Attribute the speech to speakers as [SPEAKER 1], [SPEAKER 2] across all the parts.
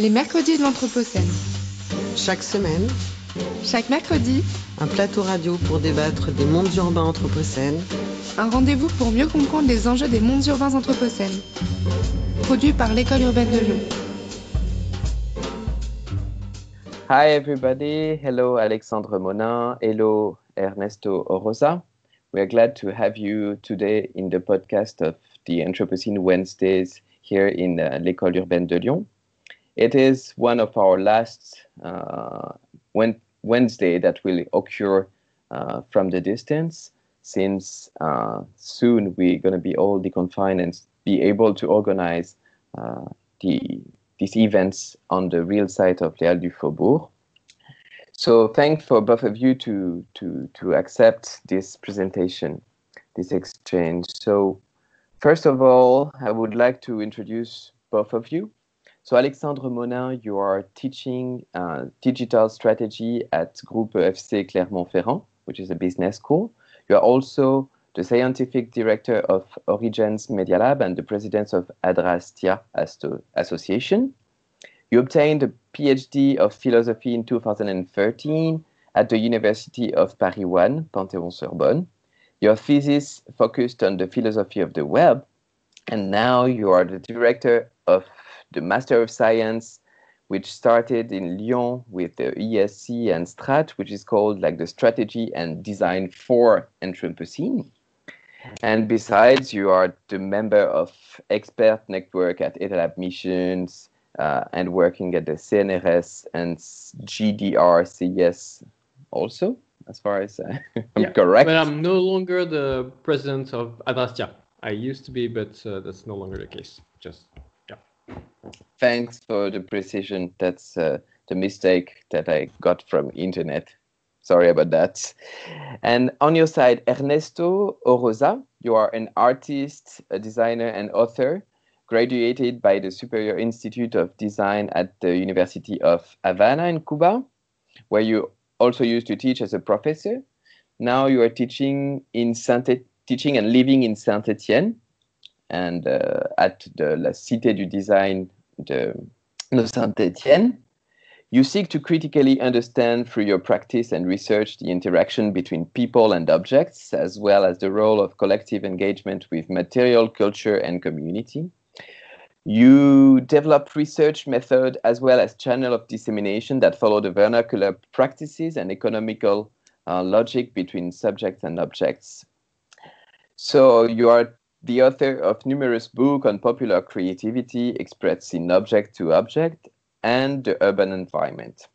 [SPEAKER 1] Les mercredis de l'Anthropocène.
[SPEAKER 2] Chaque semaine,
[SPEAKER 1] Chaque mercredi,
[SPEAKER 2] un plateau radio pour débattre des mondes urbains anthropocènes,
[SPEAKER 1] un rendez-vous pour mieux comprendre les enjeux des mondes urbains anthropocènes. Produit par l'École urbaine de Lyon.
[SPEAKER 3] Hi, everybody. Hello, Alexandre Monin. Hello, Ernesto Orosa. We are glad to have you today in the podcast of the Anthropocene Wednesdays here in uh, l'École urbaine de Lyon. It is one of our last uh, Wednesday that will occur uh, from the distance, since uh, soon we're going to be all deconfined and be able to organize the these events on the real site of Halles du Faubourg. So thanks for both of you to, to, to accept this presentation, this exchange. So first of all, I would like to introduce both of you. So Alexandre Monnin, you are teaching uh, digital strategy at Groupe ESC Clermont-Ferrand, which is a business school. You are also the scientific director of Origens Media Lab and the president of Adrastia Association. You obtained a PhD of philosophy in 2013 at the University of Paris 1, Panthéon-Sorbonne. Your thesis focused on the philosophy of the web, and now you are the director of the Master of Science, which started in Lyon with the ESC and Strate, which is called like the Strategy and Design for Anthropocene. And besides, you are the member of expert network at ETALAB Missions uh, and working at the CNRS and GDRCS also, as far as uh, I'm
[SPEAKER 4] Yeah,
[SPEAKER 3] correct.
[SPEAKER 4] But I'm no longer the president of Adrastia. I used to be, but uh, that's no longer the case. Just
[SPEAKER 3] Thanks for the precision. That's uh, the mistake that I got from internet. Sorry about that. And on your side, Ernesto Oroza, you are an artist, a designer, and author, graduated by the Superior Institute of Design at the University of Havana in Cuba, where you also used to teach as a professor. Now you are teaching in Saint teaching and living in Saint Etienne, and uh, at the La Cité du Design de, de Saint Etienne. You seek to critically understand through your practice and research the interaction between people and objects, as well as the role of collective engagement with material, culture, and community. You develop research method as well as channel of dissemination that follow the vernacular practices and economical uh, logic between subjects and objects. So you are the author of numerous books on popular creativity expressed in object to object and the urban environment.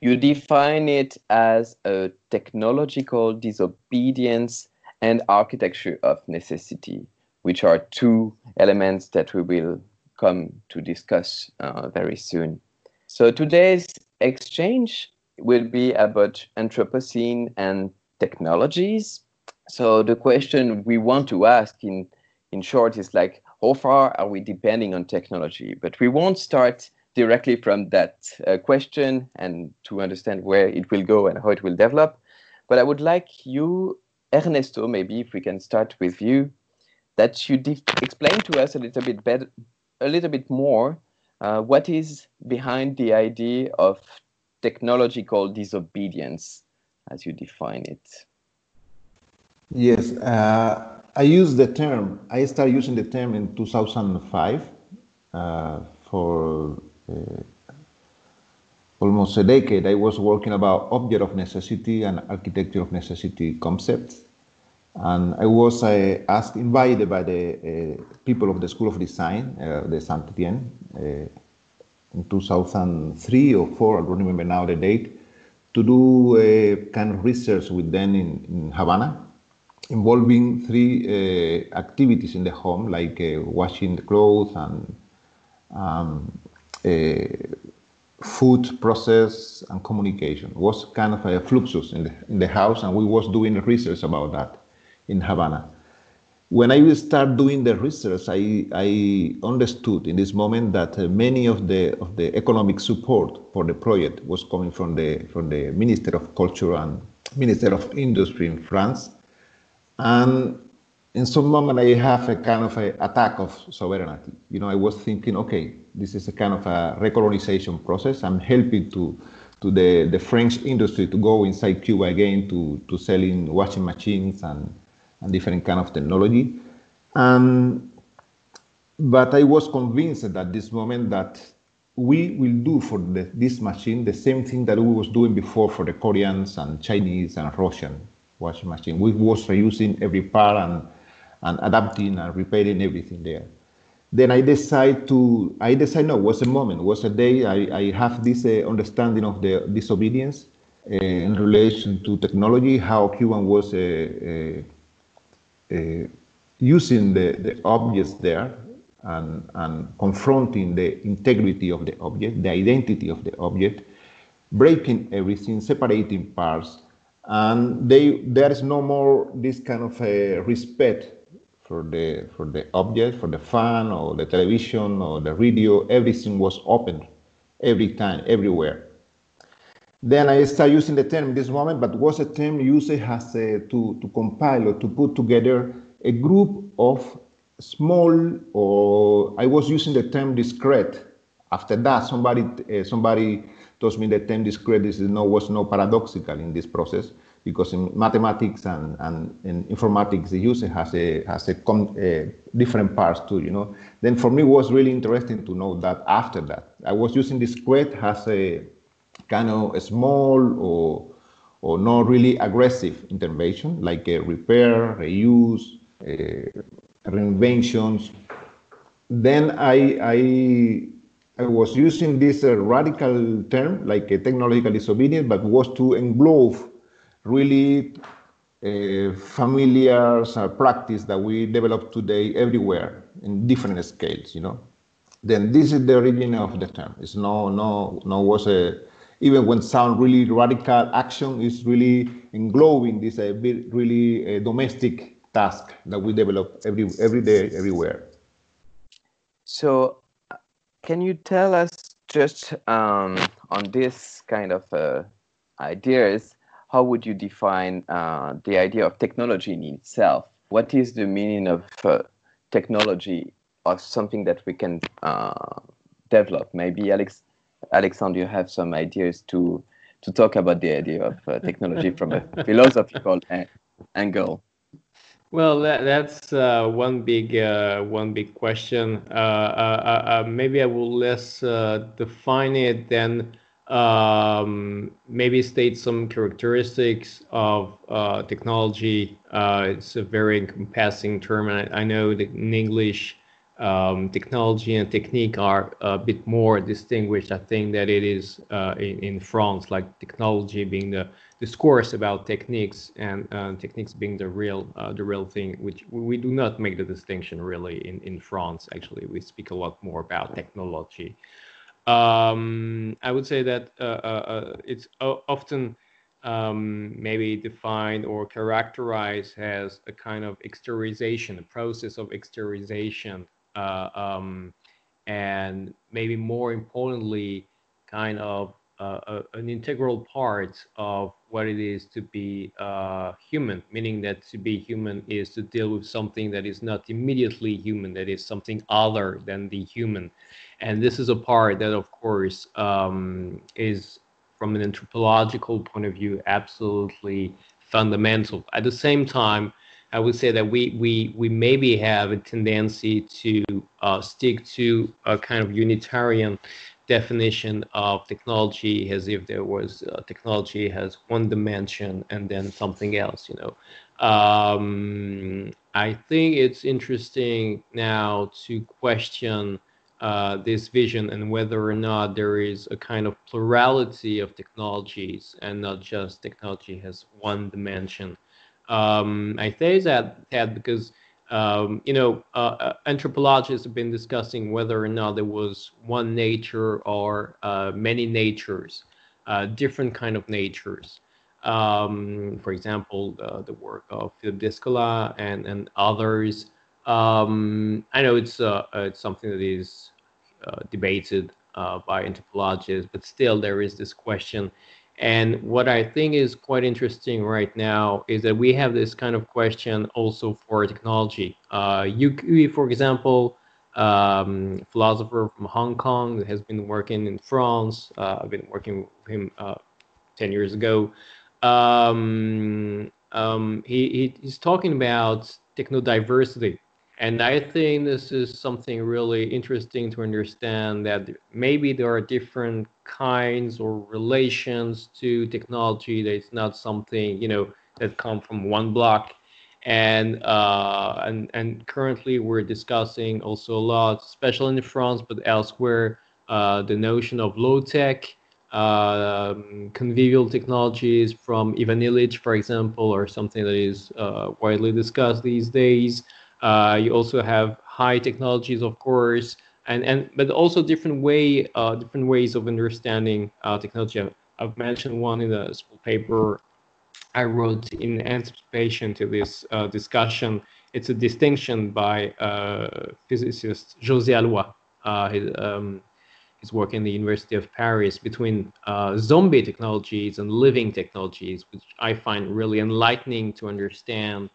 [SPEAKER 3] You define it as a technological disobedience and architecture of necessity, which are two elements that we will come to discuss uh, very soon. So today's exchange will be about Anthropocene and technologies. So the question we want to ask in, in short is like, how far are we depending on technology? But we won't start directly from that uh, question and to understand where it will go and how it will develop. But I would like you, Ernesto, maybe if we can start with you, that you explain to us a little bit better, a little bit more, uh, what is behind the idea of technological disobedience, as you define it.
[SPEAKER 5] Yes, uh, I use the term. I started using the term in 2005 uh, for uh, almost a decade. I was working about object of necessity and architecture of necessity concepts, and I was uh, asked, invited by the uh, people of the School of Design, uh, the Saint Etienne, in 2003 or four. I don't remember now the date, to do a kind of research with them in, in Havana involving three uh, activities in the home, like uh, washing the clothes and um, uh, food process and communication. Was kind of a fluxus in the, in the house, and we was doing research about that in Havana. When I start doing the research, I, I understood in this moment that many of the of the economic support for the project was coming from the from the Minister of Culture and Minister of Industry in France, and in some moment I have a kind of a attack of sovereignty. You know, I was thinking, okay, this is a kind of a recolonization process. I'm helping to to the, the French industry to go inside Cuba again to, to selling washing machines and, and different kind of technology. Um, but I was convinced at this moment that we will do for the, this machine the same thing that we was doing before for the Koreans and Chinese and Russian washing machine. We was reusing every part and, and adapting and repairing everything there. Then I decide to, I decide no, was a moment, was a day I, I have this uh, understanding of the disobedience uh, in relation to technology, how Cuban was uh, uh, uh using the, the objects there and, and confronting the integrity of the object, the identity of the object, breaking everything, separating parts, and they there is no more this kind of a respect for the for the object, for the fan or the television or the radio. Everything was open, every time, everywhere. Then I start using the term this moment, but was a term used as a, to to compile or to put together a group of small or I was using the term discrete. After that, somebody uh, somebody told me the term discrete is no was no paradoxical in this process because in mathematics and, and in informatics the user has a has a, a different parts too. You know. Then for me it was really interesting to know that after that I was using discrete as a kind of a small or or not really aggressive intervention like a repair, reuse, uh, reinventions. Then I, I, I was using this uh, radical term, like a technological disobedience, but was to englobe really uh, familiar uh, practice that we develop today everywhere in different scales, you know. Then this is the origin of the term. It's no, no, no was a, even when sound really radical action is really englobing this uh, really uh, domestic task that we develop every every day everywhere.
[SPEAKER 3] So, can you tell us just um, on this kind of uh, ideas? How would you define uh, the idea of technology in itself? What is the meaning of uh, technology or something that we can uh, develop? Maybe Alex, Alexandre, you have some ideas to to talk about the idea of uh, technology from a philosophical angle.
[SPEAKER 4] Well, that, that's uh, one big uh, one big question. Uh, uh, uh, uh maybe I will less define it than um, maybe state some characteristics of technology. it's a very encompassing term, and I, I know that in English um, technology and technique are a bit more distinguished. I think that it is in, in, France, like technology being the discourse about techniques and uh, techniques being the real uh, the real thing, which we do not make the distinction really in, in France. Actually, we speak a lot more about technology. Um, I would say that uh, uh, uh, it's often um, maybe defined or characterized as a kind of exteriorization, a process of exteriorization uh, um, and maybe more importantly, kind of uh, an integral part of what it is to be uh, human, meaning that to be human is to deal with something that is not immediately human, that is something other than the human. And this is a part that, of course, um, is from an anthropological point of view, absolutely fundamental. At the same time, I would say that we we we maybe have a tendency to uh, stick to a kind of unitarian definition of technology as if there was uh, technology has one dimension and then something else you know? Um, i think it's interesting now to question uh, this vision and whether or not there is a kind of plurality of technologies and not just technology has one dimension. Um, I say that, that because um, you know uh, uh, anthropologists have been discussing whether or not there was one nature or uh, many natures, uh, different kind of natures. Um, for example, the work of Philippe Descola and and others. Um, I know it's uh, it's something that is uh, debated by anthropologists, but still there is this question and what I think is quite interesting right now is that we have this kind of question also for technology. Uh, for example, um, philosopher from Hong Kong has been working in France. Uh, I've been working with him uh, 10 years ago. Um, um, he, he, he's talking about technodiversity. And I think this is something really interesting to understand that maybe there are different kinds or relations to technology that it's not something, you know, that come from one block and uh, and and currently we're discussing also a lot, especially in France, but elsewhere, uh, the notion of low tech, uh, convivial technologies from Ivan Illich, for example, or something that is uh, widely discussed these days. Uh, you also have high technologies, of course, and and but also different way, uh, different ways of understanding technology. I've mentioned one in the school paper I wrote in anticipation to this uh, discussion. It's a distinction by uh, physicist José Halloy. Uh, his, um, his work in the University of Paris between uh, zombie technologies and living technologies, which I find really enlightening to understand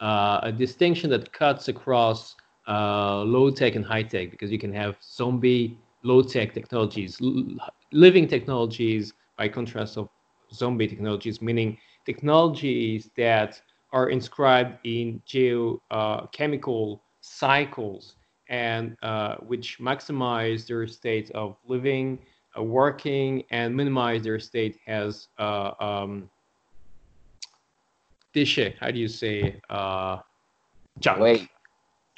[SPEAKER 4] uh, a distinction that cuts across uh, low tech and high tech, because you can have zombie low tech technologies, living technologies, by contrast of zombie technologies, meaning technologies that are inscribed in geochemical uh, cycles and uh, which maximize their state of living, uh, working, and minimize their state as uh, um, déchet. How do you say uh, junk?
[SPEAKER 3] Wait.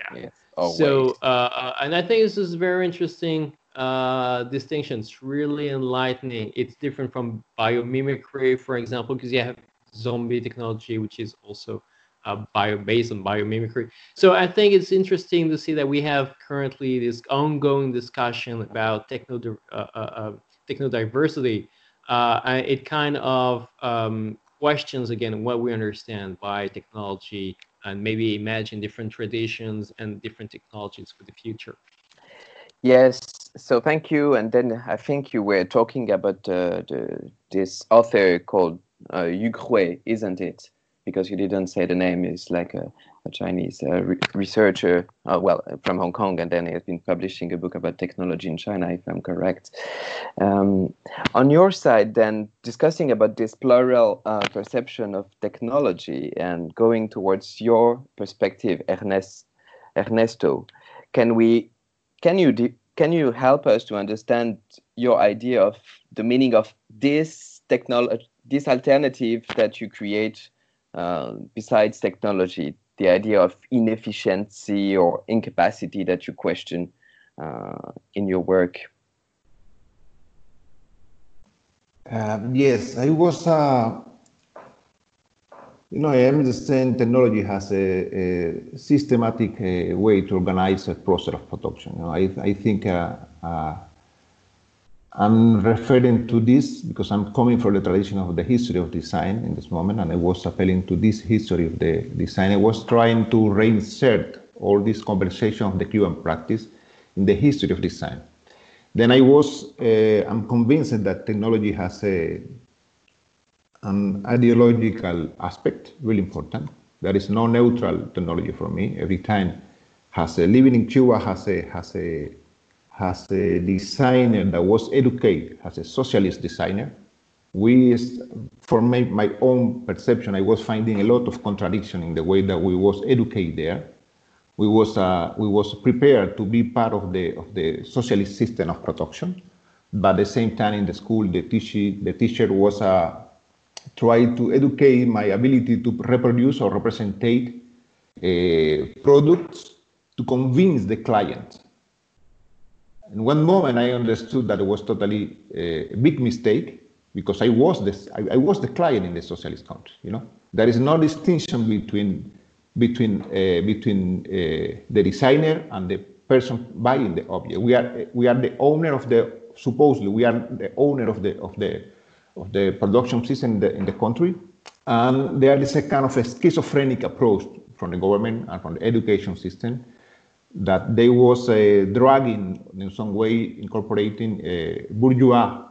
[SPEAKER 4] Yeah. Yes. Oh, so, uh, and I think this is very interesting uh, distinction. It's really enlightening. It's different from biomimicry, for example, because you have zombie technology, which is also uh, bio based on biomimicry. So I think it's interesting to see that we have currently this ongoing discussion about techno uh, uh, uh techno diversity. Uh, it kind of um, questions again what we understand by technology and maybe imagine different traditions and different technologies for the future.
[SPEAKER 3] Yes, so thank you. And then I think you were talking about uh, the, this author called uh, Hui, isn't it? Because you didn't say the name. Is like a, a Chinese uh, re researcher, uh, well, from Hong Kong, and then he has been publishing a book about technology in China, if I'm correct. Um, on your side, then discussing about this plural uh, perception of technology and going towards your perspective, Ernest, Ernesto, can we, can you can you help us to understand your idea of the meaning of this technology this alternative that you create uh, besides technology, the idea of inefficiency or incapacity that you question uh, in your work?
[SPEAKER 5] Um, yes, I was, uh, you know, I understand technology has a, a systematic uh, way to organize a process of production. You know, I, I think uh, uh, I'm referring to this because I'm coming from the tradition of the history of design in this moment, and I was appealing to this history of the design. I was trying to reinsert all this conversation of the Cuban practice in the history of design. Then I was, uh, I'm convinced that technology has a, an ideological aspect, really important. There is no neutral technology for me. Every time has a living in Cuba has a has a as a designer that was educated as a socialist designer, we, for my, my own perception, I was finding a lot of contradiction in the way that we was educated there. We was, uh, we was prepared to be part of the, of the socialist system of production, but at the same time in the school, the teacher, the teacher was uh, trying to educate my ability to reproduce or represent uh, products to convince the client in one moment, I understood that it was totally uh, a big mistake because I was the I, I, was the client in the socialist country. You know, there is no distinction between between uh, between uh, the designer and the person buying the object. We are we are the owner of the supposedly we are the owner of the of the of the production system in the, in the country, and there is a kind of a schizophrenic approach from the government and from the education system that they was uh, dragging in some way incorporating a bourgeois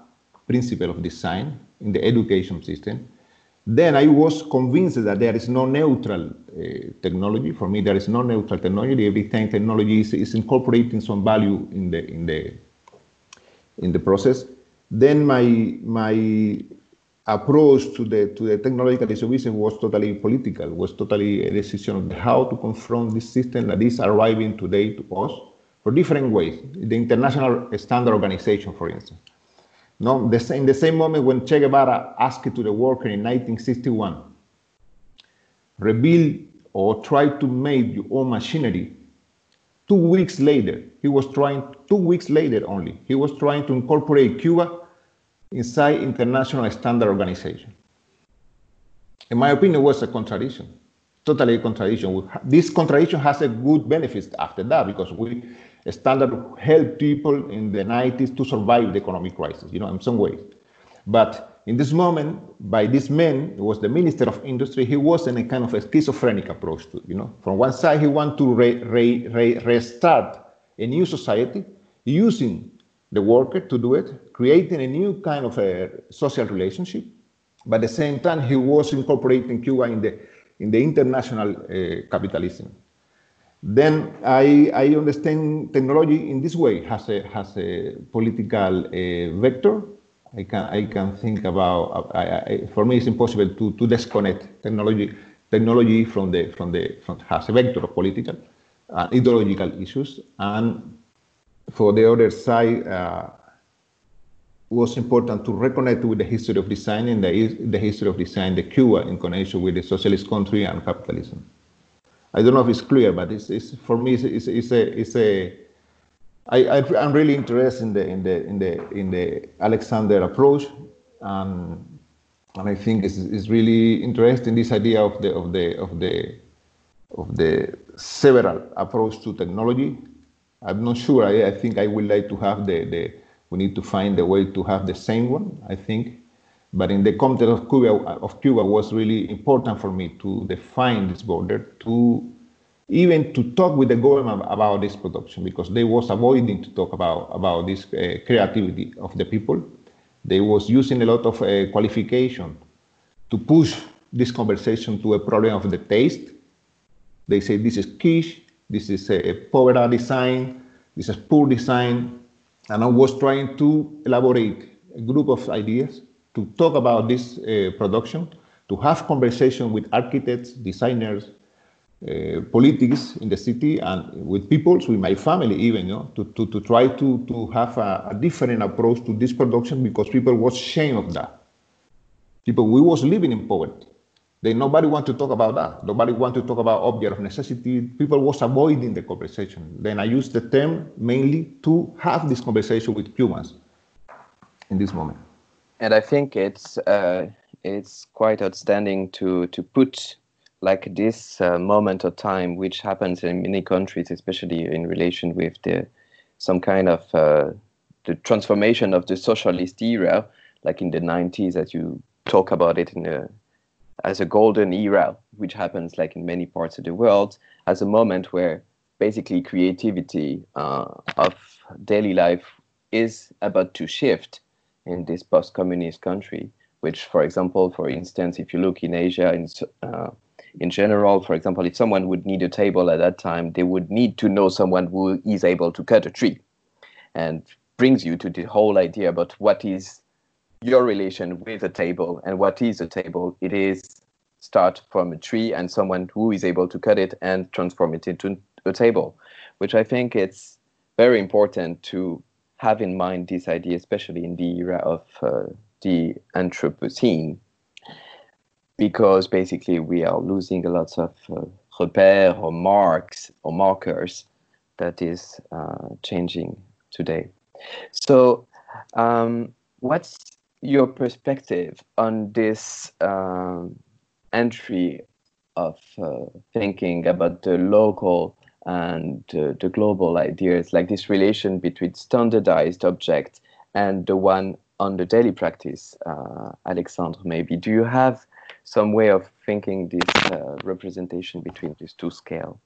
[SPEAKER 5] principle of design in the education system Then I was convinced that there is no neutral uh, technology. For me, there is no neutral technology. Every time technology is, is incorporating some value in the in the in the process. Then my my approach to the to the technological distribution was totally political. Was totally a decision of how to confront this system that is arriving today to us for different ways. The International Standard Organization, for instance. No, the, in the same moment when Che Guevara asked to the worker in 1961, rebuild or try to make your own machinery. Two weeks later, he was trying, two weeks later only, he was trying to incorporate Cuba inside International Standard Organization. In my opinion, it was a contradiction, totally a contradiction. This contradiction has a good benefit after that because we standard help people in the 90s to survive the economic crisis, you know, in some ways. But in this moment, by this man, he was the Minister of Industry, he was in a kind of a schizophrenic approach to, you know. From one side, he wanted to re, re, re, restart a new society using the worker to do it, creating a new kind of a social relationship. But at the same time, he was incorporating Cuba in the, in the international uh, capitalism then I, I understand technology in this way has a has a political uh, vector. I can I can think about I, I, for me it's impossible to, to disconnect technology technology from the from the from has a vector of political uh, ideological issues and for the other side uh, was important to reconnect with the history of design and the, the history of design the Cuba in connection with the socialist country and capitalism. I don't know if it's clear, but it's, it's for me, it's, it's, a, it's a I, I, I'm really interested in the in the in the in the Alexander approach, um, and I think it's, it's really interesting this idea of the of the of the of the several approach to technology. I'm not sure. I, I think I would like to have the the we need to find a way to have the same one. I think but in the context of Cuba, of Cuba was really important for me to define this border, to even to talk with the government about this production, because they was avoiding to talk about, about this uh, creativity of the people. They was using a lot of uh, qualification to push this conversation to a problem of the taste. They say this is kitsch, this is a poverty design, this is poor design. And I was trying to elaborate a group of ideas to talk about this uh, production, to have conversation with architects, designers, uh, politics in the city, and with people, with my family even, you know, to, to, to try to, to have a, a different approach to this production because people was ashamed of that. People, we was living in poverty. They, nobody want to talk about that. Nobody want to talk about object of necessity. People was avoiding the conversation. Then I used the term mainly to have this conversation with humans in this moment
[SPEAKER 3] and I think it's uh, it's quite outstanding to to put like this uh, moment of time, which happens in many countries, especially in relation with the some kind of uh, the transformation of the socialist era, like in the 90s, as you talk about it in a as a golden era, which happens like in many parts of the world, as a moment where basically creativity uh, of daily life is about to shift in this post-communist country, which, for example, for instance, if you look in Asia, in, uh, in general, for example, if someone would need a table at that time, they would need to know someone who is able to cut a tree and brings you to the whole idea about what is your relation with a table and what is a table. It is start from a tree and someone who is able to cut it and transform it into a table, which I think it's very important to have in mind this idea, especially in the era of uh, the Anthropocene, because basically we are losing a lot of uh, repères or marks or markers that is uh, changing today. So, um, what's your perspective on this um, entry of uh, thinking about the local and uh, the global ideas, like this relation between standardized object and the one on the daily practice, uh, Alexandre, maybe. Do you have some way of thinking this uh, representation between these two scales?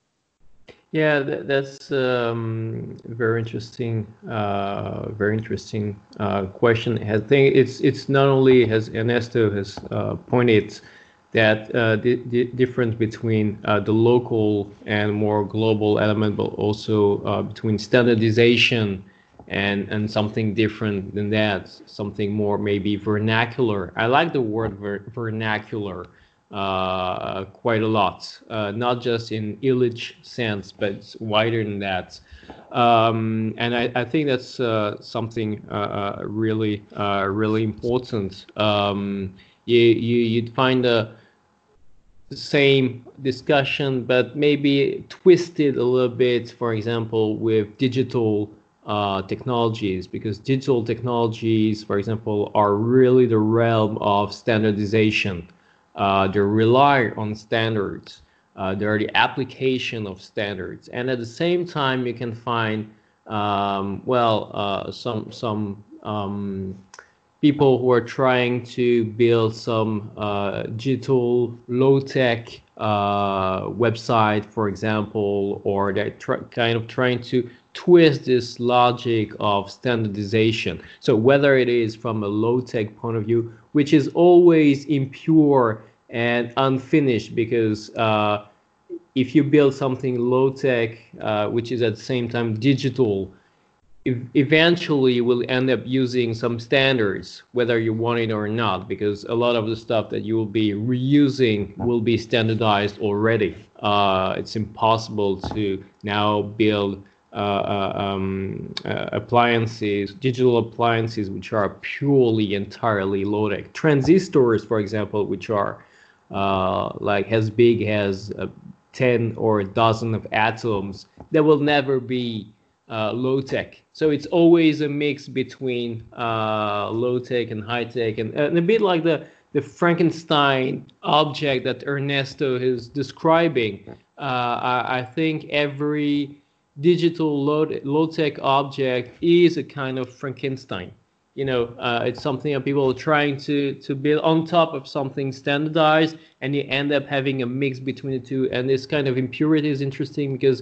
[SPEAKER 4] Yeah, that, that's um, very interesting. Uh, very interesting uh, question. I think it's it's not only as Ernesto has uh, pointed that uh, the, the, difference between uh, the local and more global element, but also uh, between standardization and and something different than that, something more maybe vernacular. I like the word ver- vernacular uh, quite a lot, uh, not just in Illich sense, but wider than that. Um, and I, I, think that's uh, something uh, uh, really, really important. Um, you, you, would find the same discussion, but maybe twisted a little bit, for example, with digital technologies, because digital technologies, for example, are really the realm of standardization. Uh, they rely on standards. Uh, they are the application of standards, and at the same time, you can find um, well uh, some some um, people who are trying to build some uh, digital low tech uh, website, for example, or they're kind of trying to twist this logic of standardization. So whether it is from a low tech point of view, which is always impure and unfinished, because uh, if you build something low tech, uh, which is at the same time digital, eventually you will end up using some standards, whether you want it or not, because a lot of the stuff that you will be reusing will be standardized already. Uh, it's impossible to now build um, uh, appliances, digital appliances, which are purely entirely low-tech. Transistors, for example, which are like as big as 10 or a dozen of atoms, that will never be uh, low tech. So it's always a mix between uh, low tech and high tech, and, and, a bit like the the Frankenstein object that Ernesto is describing. Uh, I, I, think every digital low, tech object is a kind of Frankenstein. You know, uh, it's something that people are trying to to build on top of something standardized, and you end up having a mix between the two. And this kind of impurity is interesting because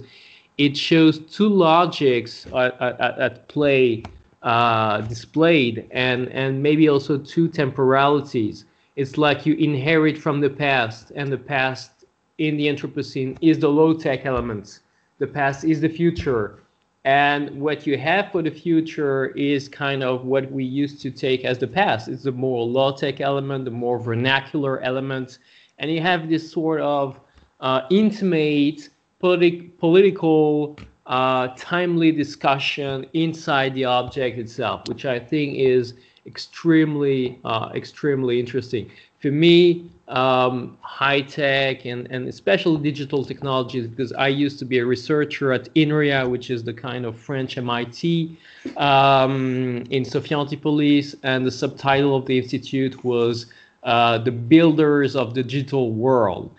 [SPEAKER 4] it shows two logics at, at, at play uh, displayed, and and maybe also two temporalities. It's like you inherit from the past, and the past in the Anthropocene is the low tech elements the past is the future. And what you have for the future is kind of what we used to take as the past. It's the more low-tech element the more vernacular element. And you have this sort of uh, intimate politi- political uh, timely discussion inside the object itself which i think is extremely uh, extremely interesting for me um, high tech and, and especially digital technologies because I used to be a researcher at INRIA, which is the kind of French MIT um, in Sophia Antipolis, and the subtitle of the institute was uh, "The Builders of the Digital World."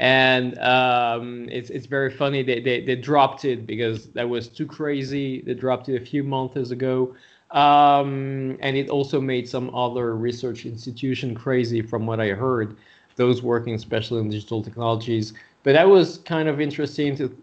[SPEAKER 4] And um, it's it's very funny they, they they dropped it because that was too crazy. They dropped it a few months ago. Um, and it also made some other research institution crazy from what I heard those working especially in digital technologies. But that was kind of interesting to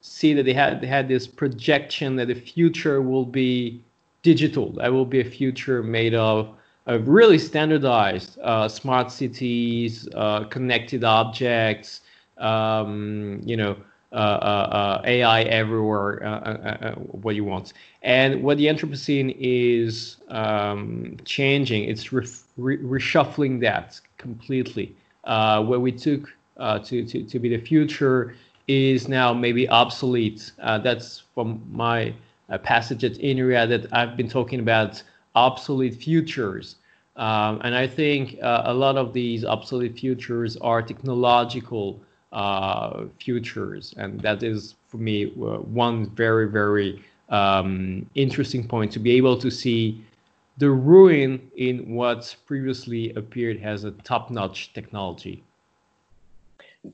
[SPEAKER 4] see that they had they had this projection that the future will be digital. That will be a future made of, of really standardized uh, smart cities, uh, connected objects, um, you know, uh, AI everywhere, what you want. And what the Anthropocene is um, changing, it's re- re- reshuffling that completely where we took to, to, to be the future is now maybe obsolete. Uh, that's from my uh, passage at INRIA that I've been talking about obsolete futures. Um, and I think uh, a lot of these obsolete futures are technological uh, futures. And that is, for me, one very, very um, interesting point to be able to see the ruin in what previously appeared as a top-notch technology.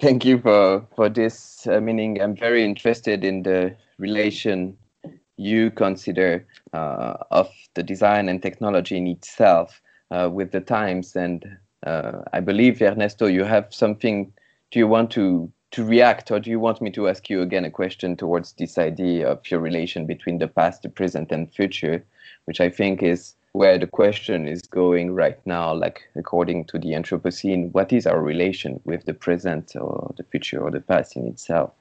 [SPEAKER 3] Thank you for for this. Uh, meaning, I'm very interested in the relation you consider uh, of the design and technology in itself uh, with the times. And uh, I believe, Ernesto, you have something. Do you want to to react, or do you want me to ask you again a question towards this idea of your relation between the past, the present, and future, which I think is where the question is going right now, like according to the Anthropocene, what is our relation with the present or the future or the past in itself?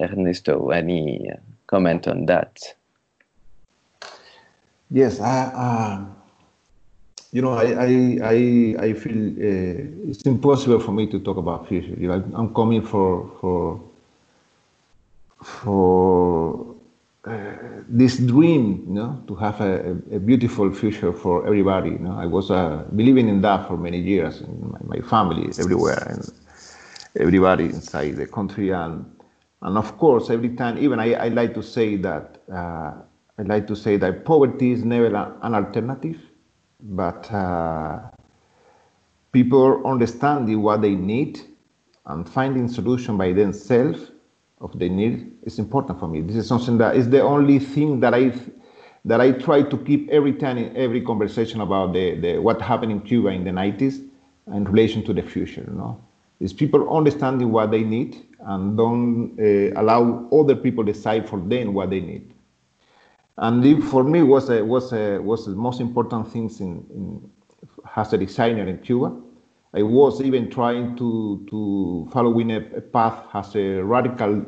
[SPEAKER 3] Ernesto, any uh, comment on that?
[SPEAKER 5] Yes, I, uh, you know, I, I, I, I feel uh, it's impossible for me to talk about future. You know, I'm coming for for for uh, this dream, you know, to have a, a, beautiful future for everybody. You know, I was uh, believing in that for many years, in my, my family, everywhere, and everybody inside the country, and and of course, every time, even I, I like to say that uh, I like to say that poverty is never an alternative but uh, people understanding what they need and finding solution by themselves of their need is important for me. This is something that is the only thing that I that I try to keep every time in every conversation about the, the what happened in Cuba in the 90s in relation to the future. You know, is people understanding what they need and don't uh, allow other people decide for them what they need and it, for me was a, was a, was the most important things in, in as a designer in Cuba. I was even trying to to following a, a path as a radical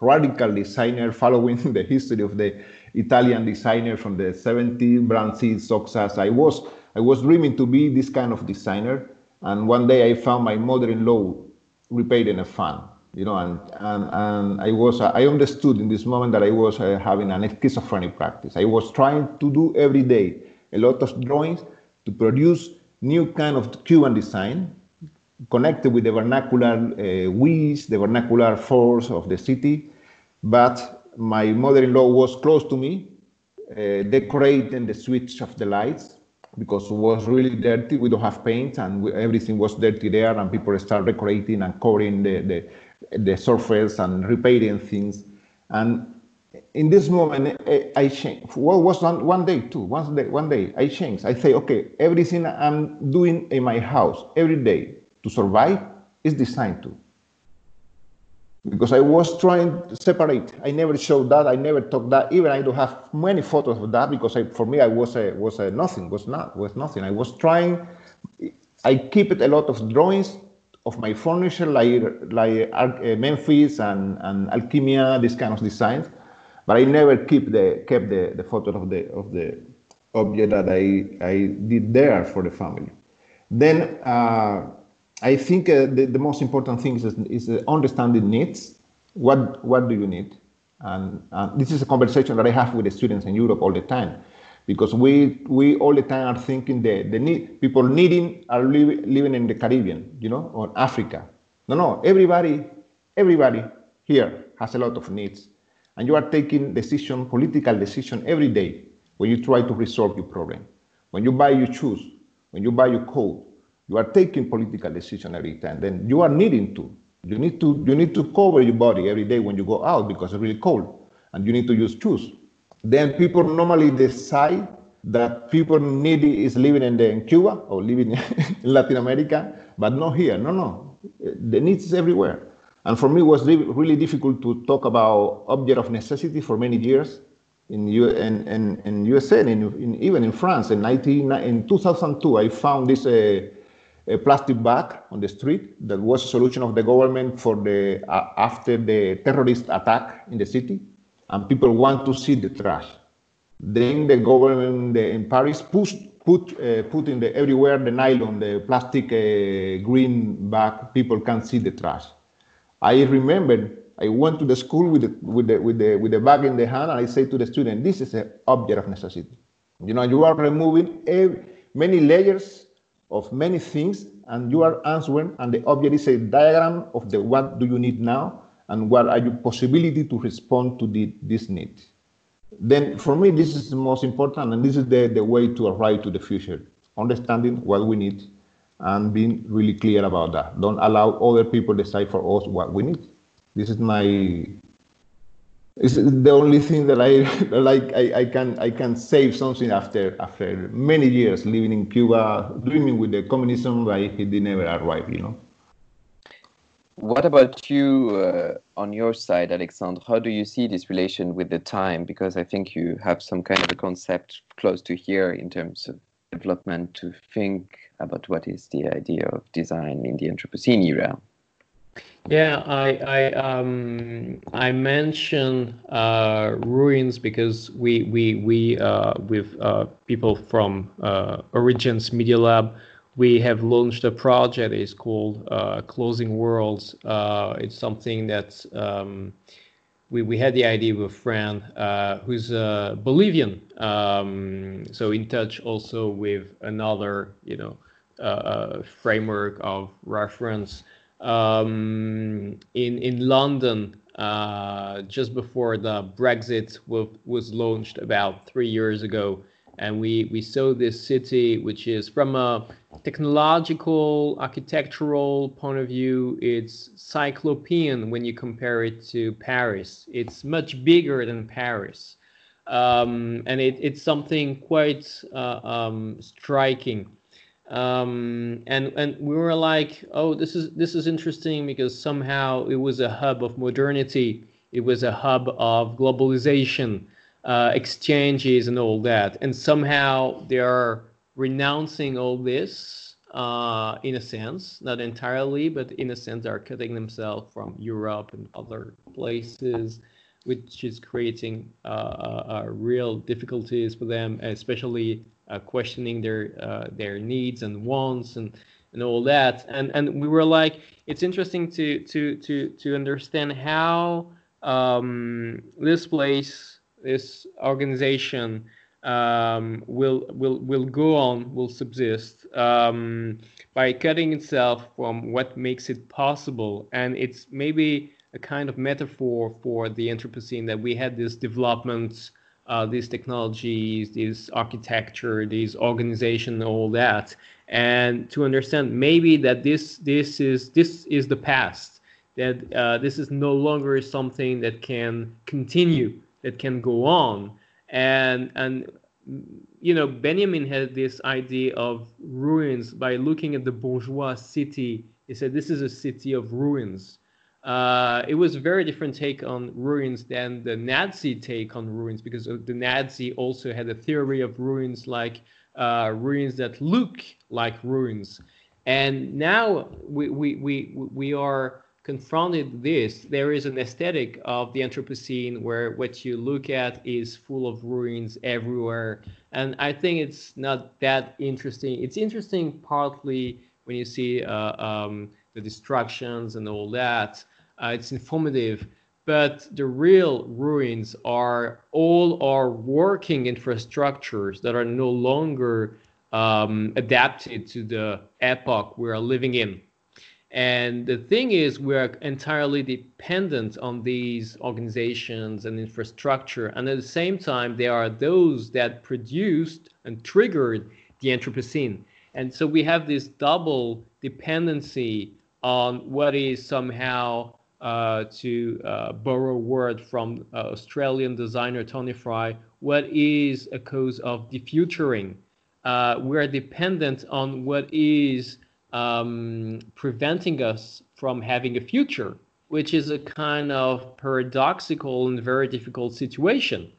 [SPEAKER 5] radical designer, following the history of the Italian designer from the 70s, Branzi, Sottsass. I was I was dreaming to be this kind of designer, and one day I found my mother-in-law repairing a fan you know, and, and, and I was, uh, I understood in this moment that I was uh, having an schizophrenic practice. I was trying to do every day a lot of drawings to produce new kind of Cuban design connected with the vernacular uh, ways, the vernacular force of the city. But my mother-in-law was close to me, uh, decorating the switch of the lights because it was really dirty. We don't have paint, and we, everything was dirty there. And people start decorating and covering the, the the surface and repairing things. And in this moment, I changed. What was one, one day too? One day, one day I changed. I say, okay, everything I'm doing in my house every day to survive is designed to. Because I was trying to separate. I never showed that. I never talked that. Even I don't have many photos of that because I, for me, I was a, was a nothing. Was not was nothing. I was trying. I keep it a lot of drawings of my furniture, like like uh, Memphis and, and Alchimia, this kind of designs. But I never keep the kept the, the photo of the of the object that I I did there for the family. Then uh, I think uh, the, the most important thing is, is understanding needs. What what do you need? And this is a conversation that I have with the students in Europe all the time because we we all the time are thinking the the need people needing are li- living in the Caribbean, you know, or Africa. No, no, everybody, everybody here has a lot of needs, and you are taking decision, political decision every day when you try to resolve your problem. When you buy your shoes, when you buy your coat, you are taking political decision every time. Then you are needing to. You need to you need to cover your body every day when you go out because it's really cold, and you need to use shoes then people normally decide that people need is living in, the, in Cuba or living in Latin America, but not here. No, no. The needs is everywhere. And for me, it was really difficult to talk about object of necessity for many years in, U- in, in, in USA and in, in, even in France. In, 19, in 2002, I found this uh, a plastic bag on the street that was a solution of the government for the uh, after the terrorist attack in the city and people want to see the trash. Then the government in Paris push, put uh, put in the everywhere the nylon, the plastic uh, green bag. People can see the trash. I remember I went to the school with the, with the, with the, with the bag in the hand, and I say to the student, "This is an object of necessity. You know, you are removing every, many layers of many things, and you are answering, and the object is a diagram of the what do you need now, and what are your possibility to respond to the, this need. Then for me, this is the most important, and this is the, the way to arrive to the future, understanding what we need and being really clear about that. Don't allow other people decide for us what we need. This is my it's the only thing that I like I, I can I can save something after after many years living in Cuba, dreaming with the communism, but it never arrive, you know.
[SPEAKER 3] What about you uh, on your side, Alexandre? How do you see this relation with the time? Because I think you have some kind of a concept close to here in terms of development to think about what is the idea of design in the Anthropocene era.
[SPEAKER 4] Yeah, I I um I mention uh, ruins because we we we uh, with uh, people from uh, Origens Media Lab we have launched a project. It's called uh, Closing Worlds. Uh, it's something that um, we, we had the idea with a friend uh, who's a Bolivian. Um, so in touch also with another, you know, uh, uh, framework of reference. Um, in in London, uh, just before the Brexit was, was launched about three years ago, and we we saw this city which is from a technological architectural point of view it's cyclopean when you compare it to paris. It's much bigger than paris. Um, and it, it's something quite uh, um, striking. Um, and and we were like oh this is this is interesting because somehow it was a hub of modernity. It was a hub of globalization uh, exchanges and all that. And somehow there are renouncing all this uh, in a sense, not entirely, but in a sense, are cutting themselves from Europe and other places, which is creating uh, uh, uh real difficulties for them, especially uh, questioning their their needs and wants and and all that. And and we were like, it's interesting to to to to understand how um, this place this organization um, will will will go on, will subsist um, by cutting itself from what makes it possible, and it's maybe a kind of metaphor for the Anthropocene that we had these developments, uh, these technologies, this architecture, these organization, all that, and to understand maybe that this this is this is the past, that uh, this is no longer something that can continue that can go on and and you know benjamin had this idea of ruins by looking at the bourgeois city. He said this is a city of ruins. Uh, it was a very different take on ruins than the nazi take on ruins because the nazi also had a theory of ruins like uh, ruins that look like ruins. And now we we we, we are confronted this, there is an aesthetic of the Anthropocene where what you look at is full of ruins everywhere. And I think it's not that interesting. It's interesting partly when you see uh, um, the destructions and all that. Uh, it's informative. But the real ruins are all our working infrastructures that are no longer um, adapted to the epoch we are living in. And the thing is, we're entirely dependent on these organizations and infrastructure. And at the same time, there are those that produced and triggered the Anthropocene. And so we have this double dependency on what is somehow, uh, to uh, borrow a word from uh, Australian designer Tony Fry, what is a cause of defuturing. Uh, we're dependent on what is um, preventing us from having a future, which is a kind of paradoxical and very difficult situation.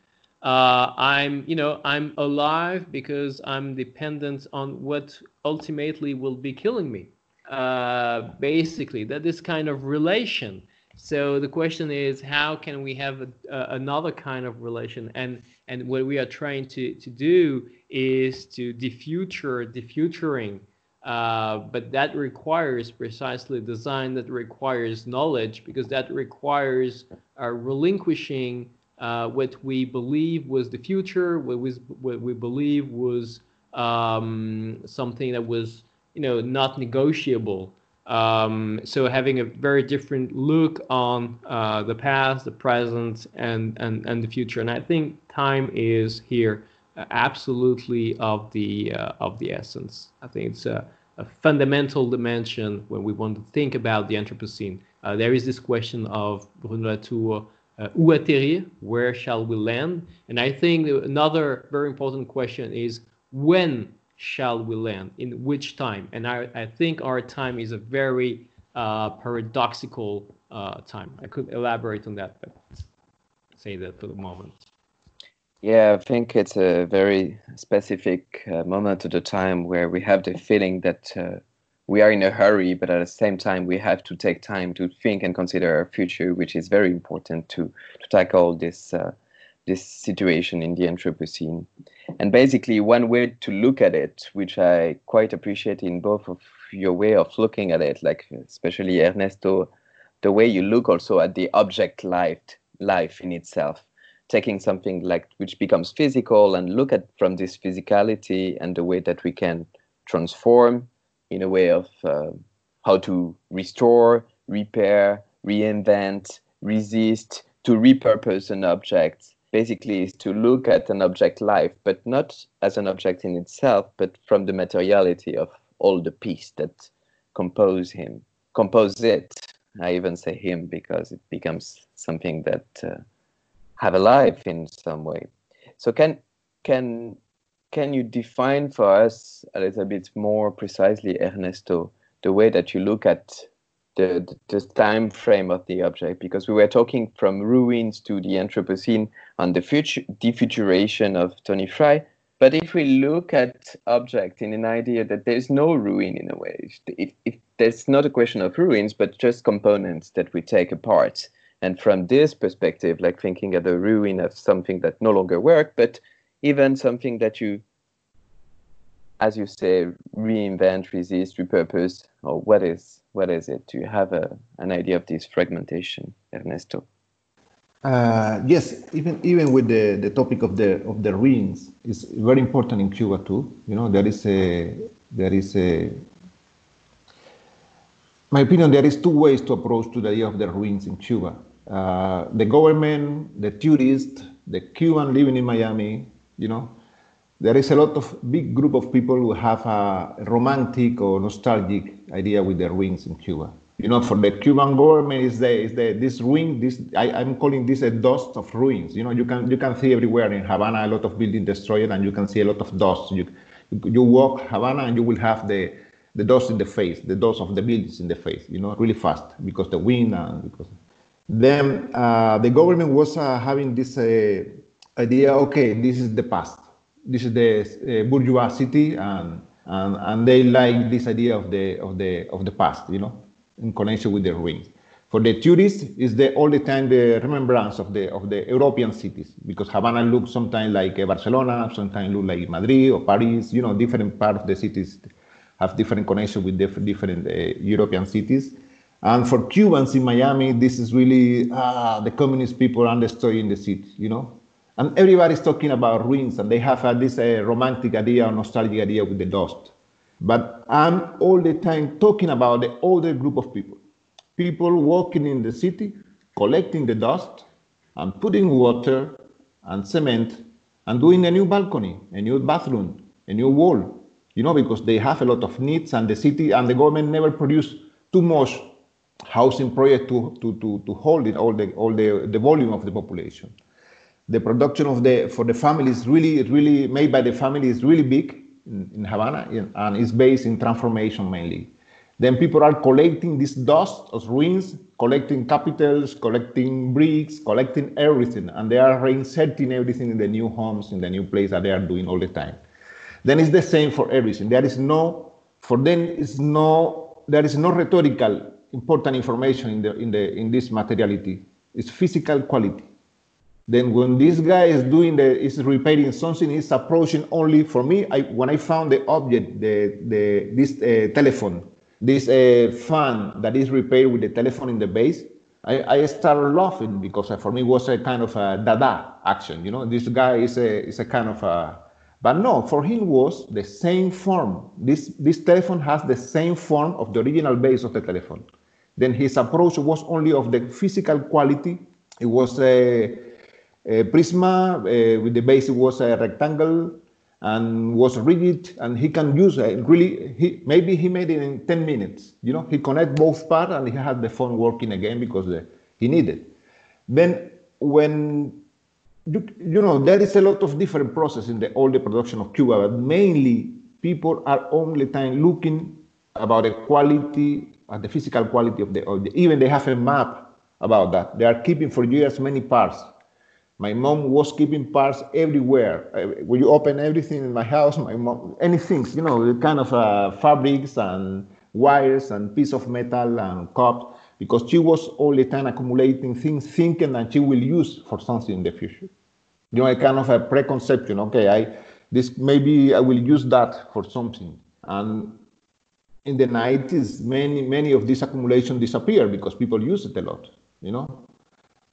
[SPEAKER 4] Uh, I'm, you know, I'm alive because I'm dependent on what ultimately will be killing me. Uh, basically, that is kind of relation. So the question is, how can we have a, another kind of relation? And and what we are trying to to do is to defuture, defuturing uh, but that requires precisely design that requires knowledge because that requires uh, relinquishing uh, what we believe was the future, what, what we believe was um, something that was, you know, not negotiable. Um, so having a very different look on uh, the past, the present, and, and, and the future. And I think time is here absolutely of the uh, of the essence. I think it's a, a, fundamental dimension when we want to think about the Anthropocene. Uh, there is this question of Bruno Latour, uh, où atterrir? Where shall we land? And I think another very important question is when shall we land? In which time? And I, I think our time is a very uh, paradoxical uh, time. I could elaborate on that, but say that for the moment.
[SPEAKER 3] Yeah, I think it's a very specific uh, moment of the time where we have the feeling that uh, we are in a hurry, but at the same time we have to take time to think and consider our future, which is very important to to tackle this uh, this situation in the Anthropocene. And basically, one way to look at it, which I quite appreciate in both of your way of looking at it, like especially Ernesto, the way you look also at the object life life in itself taking something like which becomes physical and look at from this physicality and the way that we can transform in a way of uh, how to restore, repair, reinvent, resist, to repurpose an object. Basically, is to look at an object life, but not as an object in itself, but from the materiality of all the piece that compose him, compose it. I even say him because it becomes something that uh, have a life in some way. So can can can you define for us a little bit more precisely, Ernesto, the way that you look at the, the, time frame of the object? Because we were talking from ruins to the Anthropocene and the future defuturation of Tony Fry. But if we look at object in an idea that there's no ruin in a way, if, if there's not a question of ruins, but just components that we take apart, and from this perspective, like thinking of the ruin of something that no longer work, but even something that you, as you say, reinvent, resist, repurpose, or what is what is it? Do you have a, an idea of this fragmentation, Ernesto?
[SPEAKER 5] Uh, yes, even even with the, the topic of the of the ruins is very important in Cuba too. You know, there is a there is a my opinion, there is two ways to approach to the idea of the ruins in Cuba. Uh, the government, the tourists, the Cuban living in Miami, you know, there is a lot of big group of people who have a romantic or nostalgic idea with the ruins in Cuba. You know, for the Cuban government, is the is the this ruin. This I, I'm calling this a dust of ruins. You know, you can you can see everywhere in Havana a lot of buildings destroyed, and you can see a lot of dust. You you walk Havana and you will have the the dust in the face, the dust of the buildings in the face. You know, really fast because the wind and because. Then uh, the government was uh, having this uh, idea. Okay, this is the past. This is the uh, bourgeois city, and, and and they like this idea of the of the of the past. You know, in connection with the ruins. For the tourists, is the all the time the remembrance of the of the European cities because Havana looks sometimes like uh, Barcelona, sometimes look like Madrid or Paris. You know, different part of the cities have different connection with different, different uh, European cities. And for Cubans in Miami, this is really uh, the communist people are destroying the city, you know. And everybody's talking about ruins, and they have uh, this uh, romantic idea or nostalgic idea with the dust. But I'm all the time talking about the older group of people, people walking in the city, collecting the dust, and putting water and cement, and doing a new balcony, a new bathroom, a new wall, you know, because they have a lot of needs, and the city and the government never produce too much housing project to, to, to, to hold it all the all the, the volume of the population. The production of the for the family is really really made by the family is really big in, in Havana and is based in transformation mainly. Then people are collecting this dust of ruins, collecting capitals, collecting bricks, collecting everything, and they are reinserting everything in the new homes, in the new place that they are doing all the time. Then it's the same for everything. There is no, for them, is no, there is no rhetorical important information in the in the in this materiality. is physical quality. Then when this guy is doing the is repairing something, he's approaching only for me. I when I found the object, the the this uh, telephone, this uh, fan that is repaired with the telephone in the base, I, I started laughing because uh, for me it was a kind of a dada action. You know, this guy is a is a kind of a but no, for him was the same form. This, this telephone has the same form of the original base of the telephone. Then his approach was only of the physical quality. It was a, a prisma, uh, with the base was a rectangle and was rigid and he can use it really he maybe he made it in 10 minutes you know he connect both parts and he had the phone working again because the, he needed then when you, you know, there is a lot of different process in the all the production of Cuba, but mainly people are only time looking about the quality at the physical quality of the. Even they have a map about that. They are keeping for years many parts. My mom was keeping parts everywhere. When you open everything in my house, my mom, anything, you know, the kind of uh, fabrics and wires and piece of metal and cups, because she was all the time accumulating things, thinking that she will use for something in the future. You know, a kind of a preconception. Okay, I this maybe I will use that for something. And in the 90s, many many of this accumulation disappeared because people use it a lot. You know,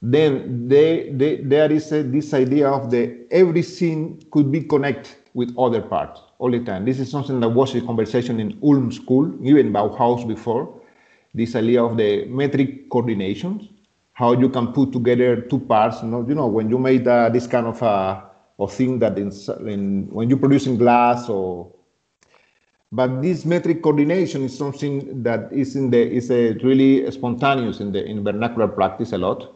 [SPEAKER 5] then they, they, there is a, this idea of the everything could be connected with other parts all the time. This is something that was a conversation in Ulm school, even Bauhaus before. This idea of the metric coordinations, how you can put together two parts. You know, you know when you made uh, this kind of uh, thing that in, in when you're producing glass or but this metric coordination is something that is in the is a really spontaneous in the in vernacular practice a lot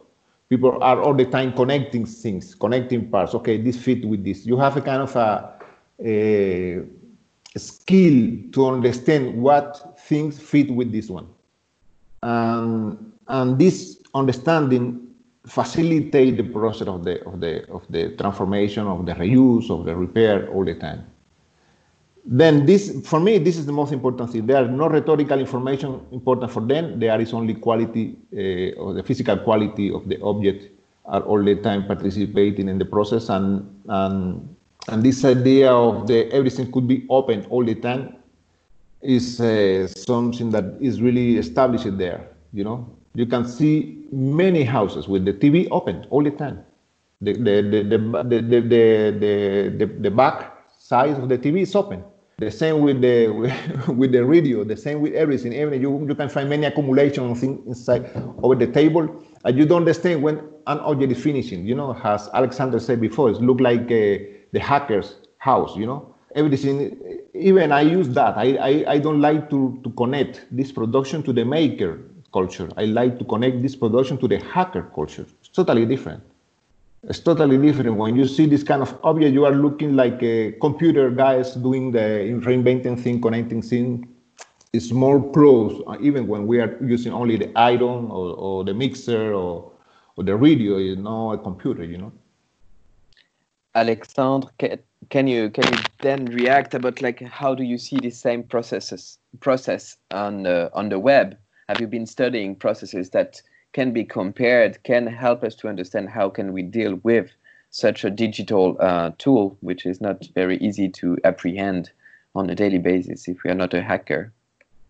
[SPEAKER 5] people are all the time connecting things, connecting parts. Okay, this fit with this. You have a kind of a, a skill to understand what things fit with this one. Um, and this understanding facilitate the process of the of the of the transformation of the reuse of the repair all the time then this, for me, this is the most important thing. There are no rhetorical information important for them. There is only quality uh, or the physical quality of the object are all the time participating in the process and and and this idea of the everything could be open all the time is uh, something that is really established there. You know, you can see many houses with the TV open all the time. The the the the the the, the, the, the back side of the TV is open the same with the with the radio. The same with everything. Even you you can find many accumulation things inside over the table, and you don't understand when an object is finishing. You know, as Alexander said before, it look like uh, the hacker's house. You know, everything. Even I use that. I, I I don't like to to connect this production to the maker culture. I like to connect this production to the hacker culture. It's totally different. It's totally different. When you see this kind of object, you are looking like a computer guys doing the reinventing thing, connecting thing. It's more close, uh, even when we are using only the iron or, or the mixer or, or the radio, you know, a computer, you know.
[SPEAKER 3] Alexandre, can, you can you then react about like how do you see the same processes process on the on the web? Have you been studying processes that can be compared can help us to understand how can we deal with such a digital uh, tool, which is not very easy to apprehend on a daily basis if we are not a hacker.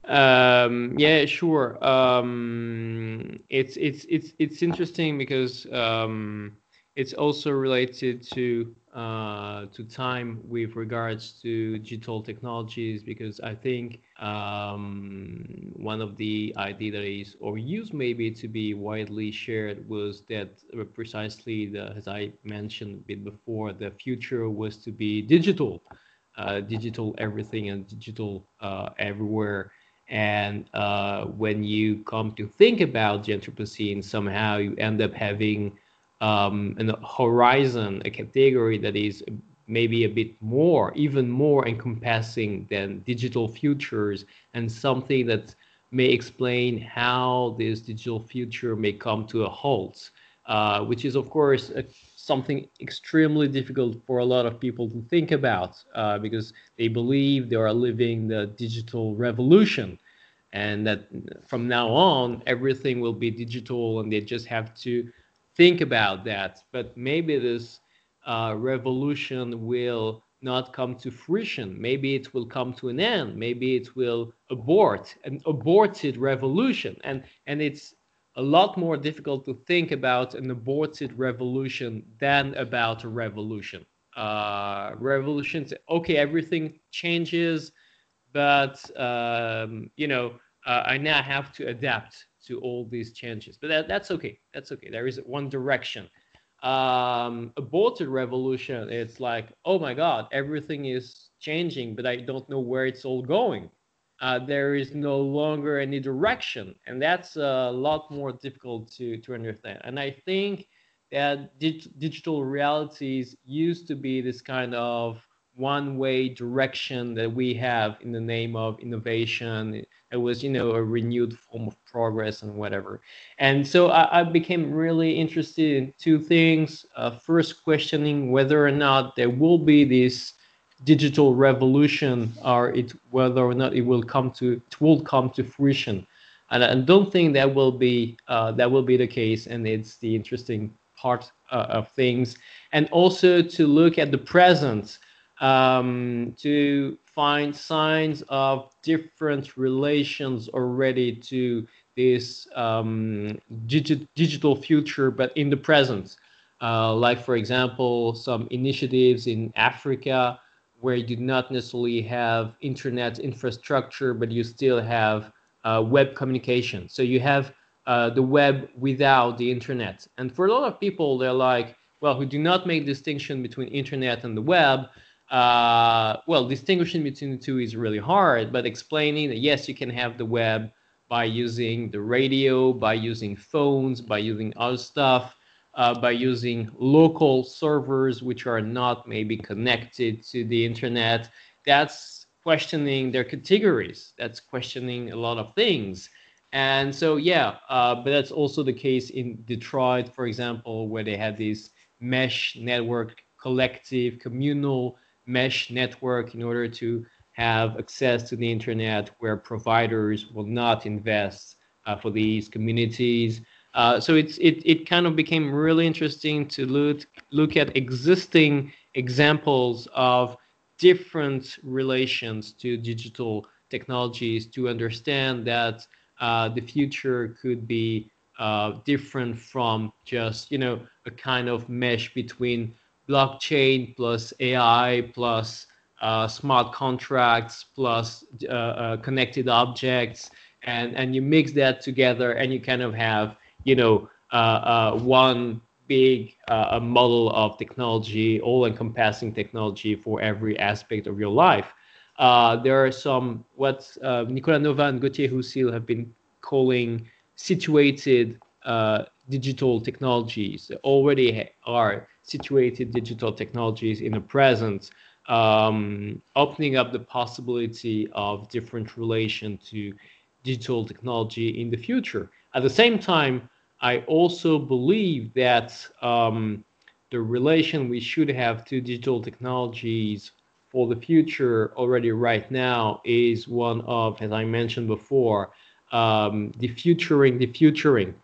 [SPEAKER 4] Um, yeah, sure. Um, it's it's it's it's interesting because um, it's also related to uh, to time with regards to digital technologies because I think um, one of the idea that is or used maybe to be widely shared was that precisely the, as I mentioned a bit before the future was to be digital, uh, digital everything and digital uh, everywhere. And uh, when you come to think about the Anthropocene, somehow you end up having um, an horizon, a category that is maybe a bit more, even more encompassing than digital futures, and something that may explain how this digital future may come to a halt, uh, which is, of course, a, something extremely difficult for a lot of people to think about uh, because they believe they are living the digital revolution and that from now on everything will be digital and they just have to think about that. But maybe this uh, revolution will not come to fruition. Maybe it will come to an end. Maybe it will abort an aborted revolution. And and it's a lot more difficult to think about an aborted revolution than about a revolution. Uh, revolutions, okay, everything changes, but um, you know, uh, I now have to adapt to all these changes. But that, that's okay. That's okay. There is one direction. Um, aborted revolution, it's like, oh my God, everything is changing, but I don't know where it's all going. Uh, there is no longer any direction, and that's a lot more difficult to to understand. And I think that dig- digital realities used to be this kind of one way direction that we have in the name of innovation. It was, you know, a renewed form of progress and whatever. And so I, I became really interested in two things. Uh, first, questioning whether or not there will be this digital revolution or it whether or not it will come to it will come to fruition and I don't think that will be uh, that will be the case and it's the interesting part uh, of things and also to look at the present um, to find signs of different relations already to this um, digi digital future, but in the present. Uh, like, for example, some initiatives in Africa where you do not necessarily have internet infrastructure, but you still have uh, web communication. So you have uh, the web without the internet. And for a lot of people, they're like, well, who do not make distinction between internet and the web, uh, well, distinguishing between the two is really hard, but explaining that yes, you can have the web by using the radio, by using phones, by using other stuff, uh, by using local servers which are not maybe connected to the internet. That's questioning their categories. That's questioning a lot of things. And so, yeah, uh, but that's also the case in Detroit, for example, where they had this mesh network, collective, communal mesh network in order to have access to the internet where providers will not invest uh, for these communities. Uh, so it's it, it kind of became really interesting to look look at existing examples of different relations to digital technologies to understand that uh, the future could be uh, different from just you know a kind of mesh between blockchain plus AI plus uh, smart contracts plus uh, uh, connected objects, and and you mix that together, and you kind of have you know uh, uh, one big uh, model of technology, all-encompassing technology for every aspect of your life. there are some what Nicolas Nova and Gauthier Houssille have been calling situated digital technologies already are situated digital technologies in the present, um, opening up the possibility of different relation to digital technology in the future. At the same time, I also believe that um, the relation we should have to digital technologies for the future already right now is one of, as I mentioned before, um, defuturing, the futuring.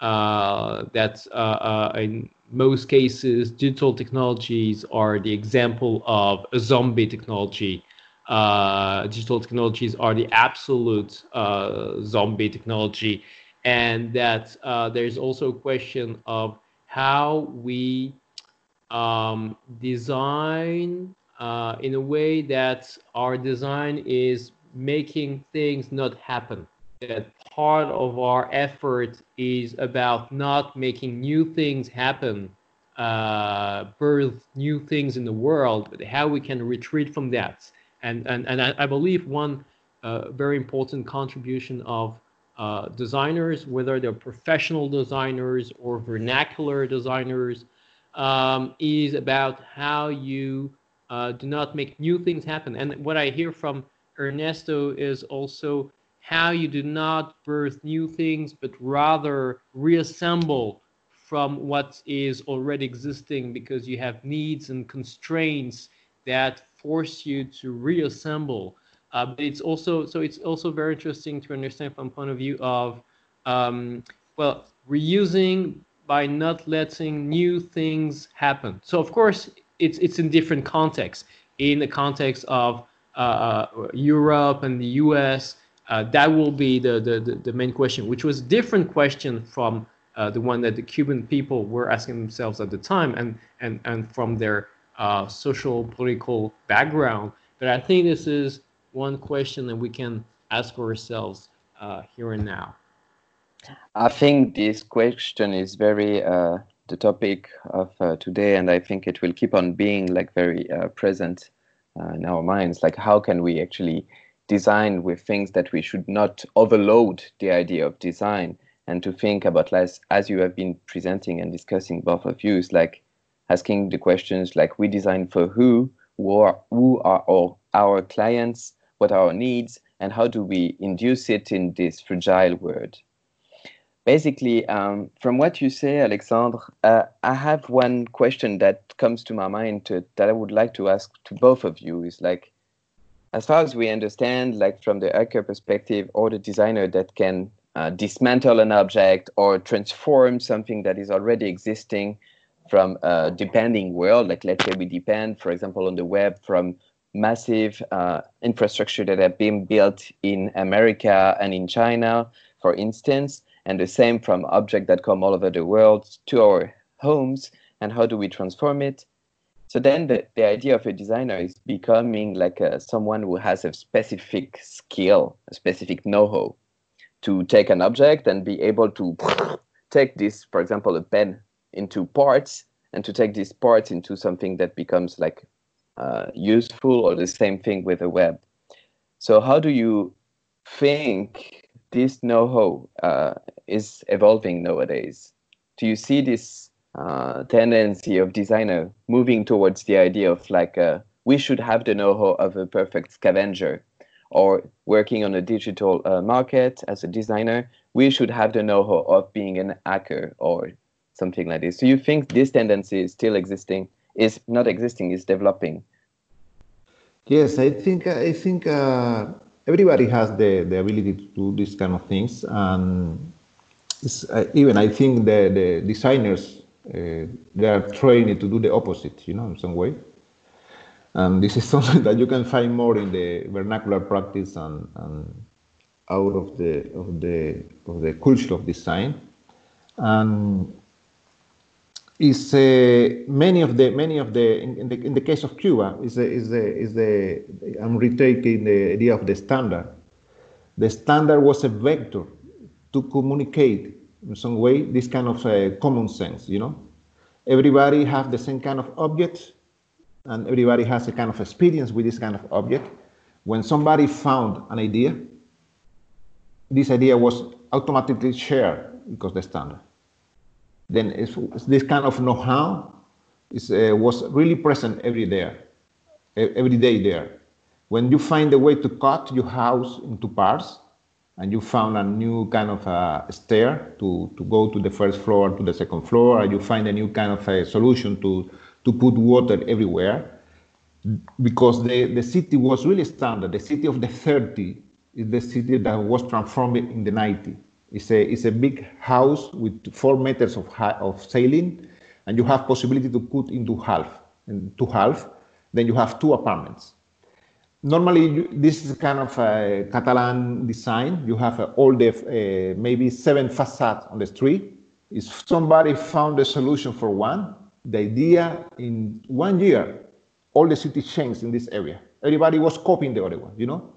[SPEAKER 4] Uh, that's uh, uh, in most cases, digital technologies are the example of a zombie technology. Uh, digital technologies are the absolute uh, zombie technology. And that uh, there's also a question of how we um, design uh, in a way that our design is making things not happen that part of our effort is about not making new things happen, uh, birth new things in the world, but how we can retreat from that. And, and, and I, I believe one uh, very important contribution of uh, designers, whether they're professional designers or vernacular designers, um, is about how you uh, do not make new things happen. And what I hear from Ernesto is also how you do not birth new things, but rather reassemble from what is already existing because you have needs and constraints that force you to reassemble. Uh, but it's also so it's also very interesting to understand from point of view of um, well reusing by not letting new things happen. So of course it's it's in different contexts. In the context of uh, uh Europe and the U.S., that will be the, the, the, main question, which was a different question from uh, the one that the Cuban people were asking themselves at the time and, and, and from their uh, social political background. But I think this is one question that we can ask ourselves uh, here and now.
[SPEAKER 3] I think this question is very uh, the topic of uh, today, and I think it will keep on being like very present in our minds. Like, how can we actually design with things that we should not overload the idea of design and to think about less as you have been presenting and discussing both of you is like asking the questions like we design for who who are, who are our, our clients, what are our needs, and how do we induce it in this fragile world. Basically, um, from what you say, Alexandre, uh, I have one question that comes to my mind to, that I would like to ask to both of you. Is like, as far as we understand, like from the hacker perspective or the designer that can uh, dismantle an object or transform something that is already existing from a depending world, like let's say we depend, for example, on the web from massive uh, infrastructure that have been built in America and in China, for instance, and the same from objects that come all over the world to our homes, and how do we transform it? So then the, the idea of a designer is becoming like a, someone who has a specific skill, a specific know-how to take an object and be able to take this, for example, a pen into parts and to take these parts into something that becomes like uh, useful or the same thing with the web. So how do you think this know-how uh, is evolving nowadays? Do you see this uh, tendency of designer moving towards the idea of like uh, we should have the know-how of a perfect scavenger or working on a digital uh, market as a designer, we should have the know-how of being an hacker or something like this. so you think this tendency is still existing? Is not existing? Is developing?
[SPEAKER 5] Yes, I think I think uh, everybody has the, the ability to do these kind of things, and uh, even I think the the designers uh, they are trained to do the opposite, you know, in some way. And this is something that you can find more in the vernacular practice and, and out of the of the of the culture of design. And is uh, many of the many of the in, in, the in the case of Cuba is the, is the is the I'm retaking the idea of the standard. The standard was a vector to communicate in some way this kind of uh, common sense. You know, everybody have the same kind of object and everybody has a kind of experience with this kind of object. When somebody found an idea, this idea was automatically shared because the standard then this kind of know-how is, uh, was really present every day, every day there. When you find a way to cut your house into parts, and you found a new kind of uh, stair to, to go to the first floor to the second floor, and you find a new kind of a solution to, to put water everywhere, because the, the city was really standard. The city of the 30 is the city that was transformed in the 90. It's a, it's a big house with four meters of, high, of ceiling, and you have possibility to put into half, into half. Then you have two apartments. Normally, this is kind of a Catalan design. You have all the uh, maybe seven facades on the street. If somebody found a solution for one, the idea in one year, all the city changed in this area. Everybody was copying the other one, you know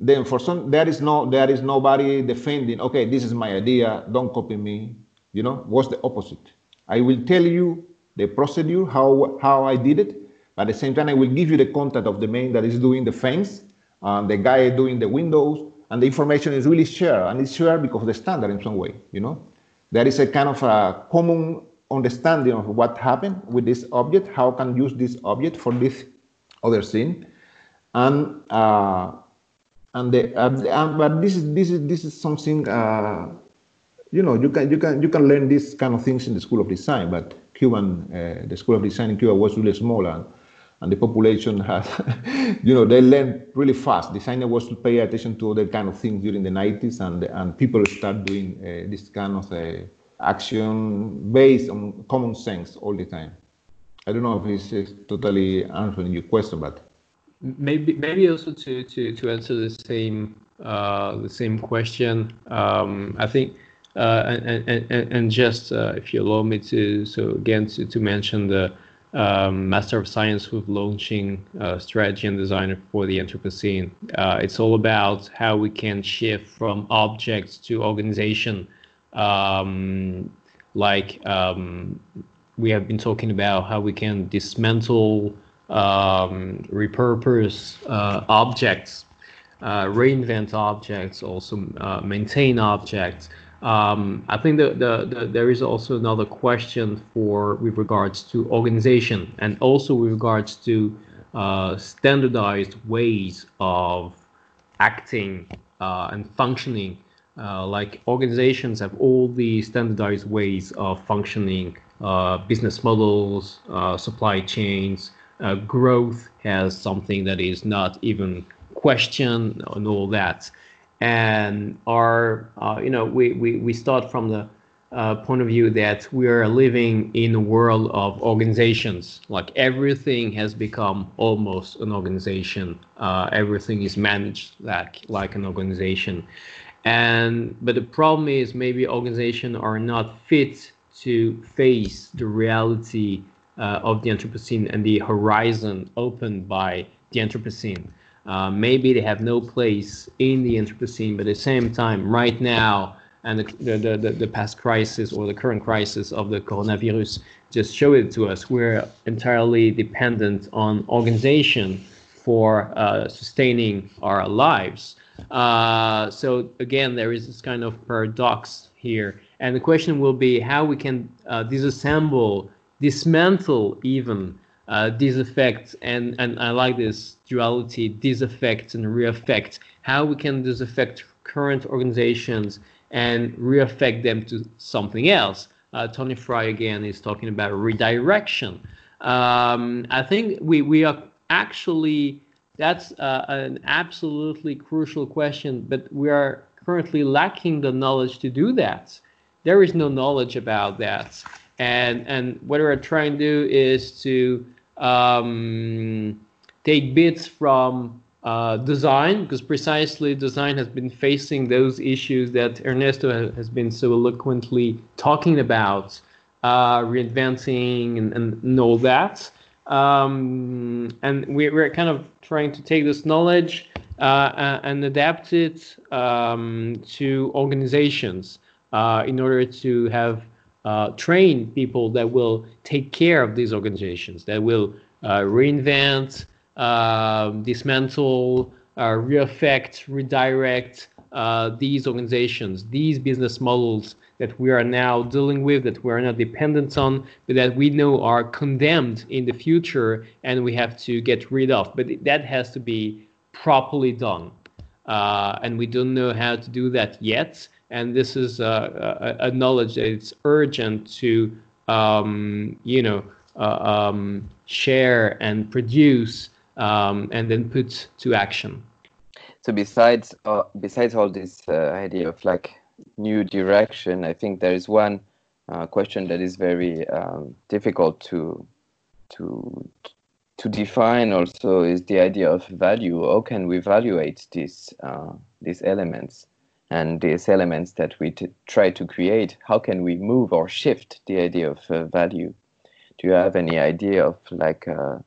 [SPEAKER 5] then for some there is no there is nobody defending okay this is my idea don't copy me you know what's the opposite i will tell you the procedure how how i did it at the same time i will give you the contact of the man that is doing the fence and the guy doing the windows and the information is really shared and it's shared because of the standard in some way you know? There is a kind of a common understanding of what happened with this object how can use this object for this other scene, and uh, and the, uh, but this is this is this is something uh, you know you can you can you can learn these kind of things in the school of design but cuban uh, the school of design in cuba was really small and, and the population has you know they learn really fast designer was to pay attention to other kind of things during the 90s and and people start doing uh, this kind of uh, action based on common sense all the time i don't know if it's totally answering your question but
[SPEAKER 4] maybe maybe also to to to answer the same uh, the same question. Um, I think uh, and, and and just uh, if you allow me to so again to, to mention the um, Master of Science with launching uh, strategy and design for the Anthropocene. Uh, it's all about how we can shift from objects to organization. Um, like um, we have been talking about how we can dismantle um, repurpose uh, objects, uh, reinvent objects, also uh, maintain objects. Um, I think that the, the, there is also another question for with regards to organization and also with regards to uh, standardized ways of acting uh, and functioning. Uh, like organizations have all these standardized ways of functioning, uh, business models, uh, supply chains. Uh, growth has something that is not even questioned and all that. And our, you know, we, we, we start from the uh, point of view that we are living in a world of organizations. Like everything has become almost an organization. Uh, everything is managed like like an organization, and but the problem is maybe organizations are not fit to face the reality uh, of the Anthropocene and the horizon opened by the Anthropocene. Uh, maybe they have no place in the Anthropocene, but at the same time, right now and the, the, the, the, past crisis or the current crisis of the coronavirus just show it to us. We're entirely dependent on organization for uh, sustaining our lives. Uh, so again, there is this kind of paradox here. And the question will be how we can uh, disassemble, dismantle even uh, these effects. And, and I like this duality, these effects and reaffect, how we can disaffect current organizations and reaffect them to something else. Uh, Tony Fry again is talking about redirection. Um, I think we, we are actually, that's uh, an absolutely crucial question, but we are currently lacking the knowledge to do that. There is no knowledge about that. And, and what we're trying to do is to um, take bits from uh, design, because precisely design has been facing those issues that Ernesto has been so eloquently talking about, uh, reinventing and, and, all that. Um, and we, are kind of trying to take this knowledge uh, and adapt it um, to organizations uh, in order to have uh, train people that will take care of these organizations, that will uh, reinvent, um, dismantle, uh, reaffect, redirect uh, these organizations, these business models that we are now dealing with, that we are not dependent on, but that we know are condemned in the future and we have to get rid of. But that has to be properly done. Uh, and we don't know how to do that yet. And this is a, a, a knowledge that it's urgent to, um, you know, uh, um, share and produce um, and then put to action.
[SPEAKER 3] So besides uh, besides all this uh, idea of like new direction, I think there is one uh, question that is very um, difficult to to to define. Also, is the idea of value. How can we evaluate these uh, these elements? and these elements that we try to create, how can we move or shift the idea of uh, value? Do you have any idea of like uh,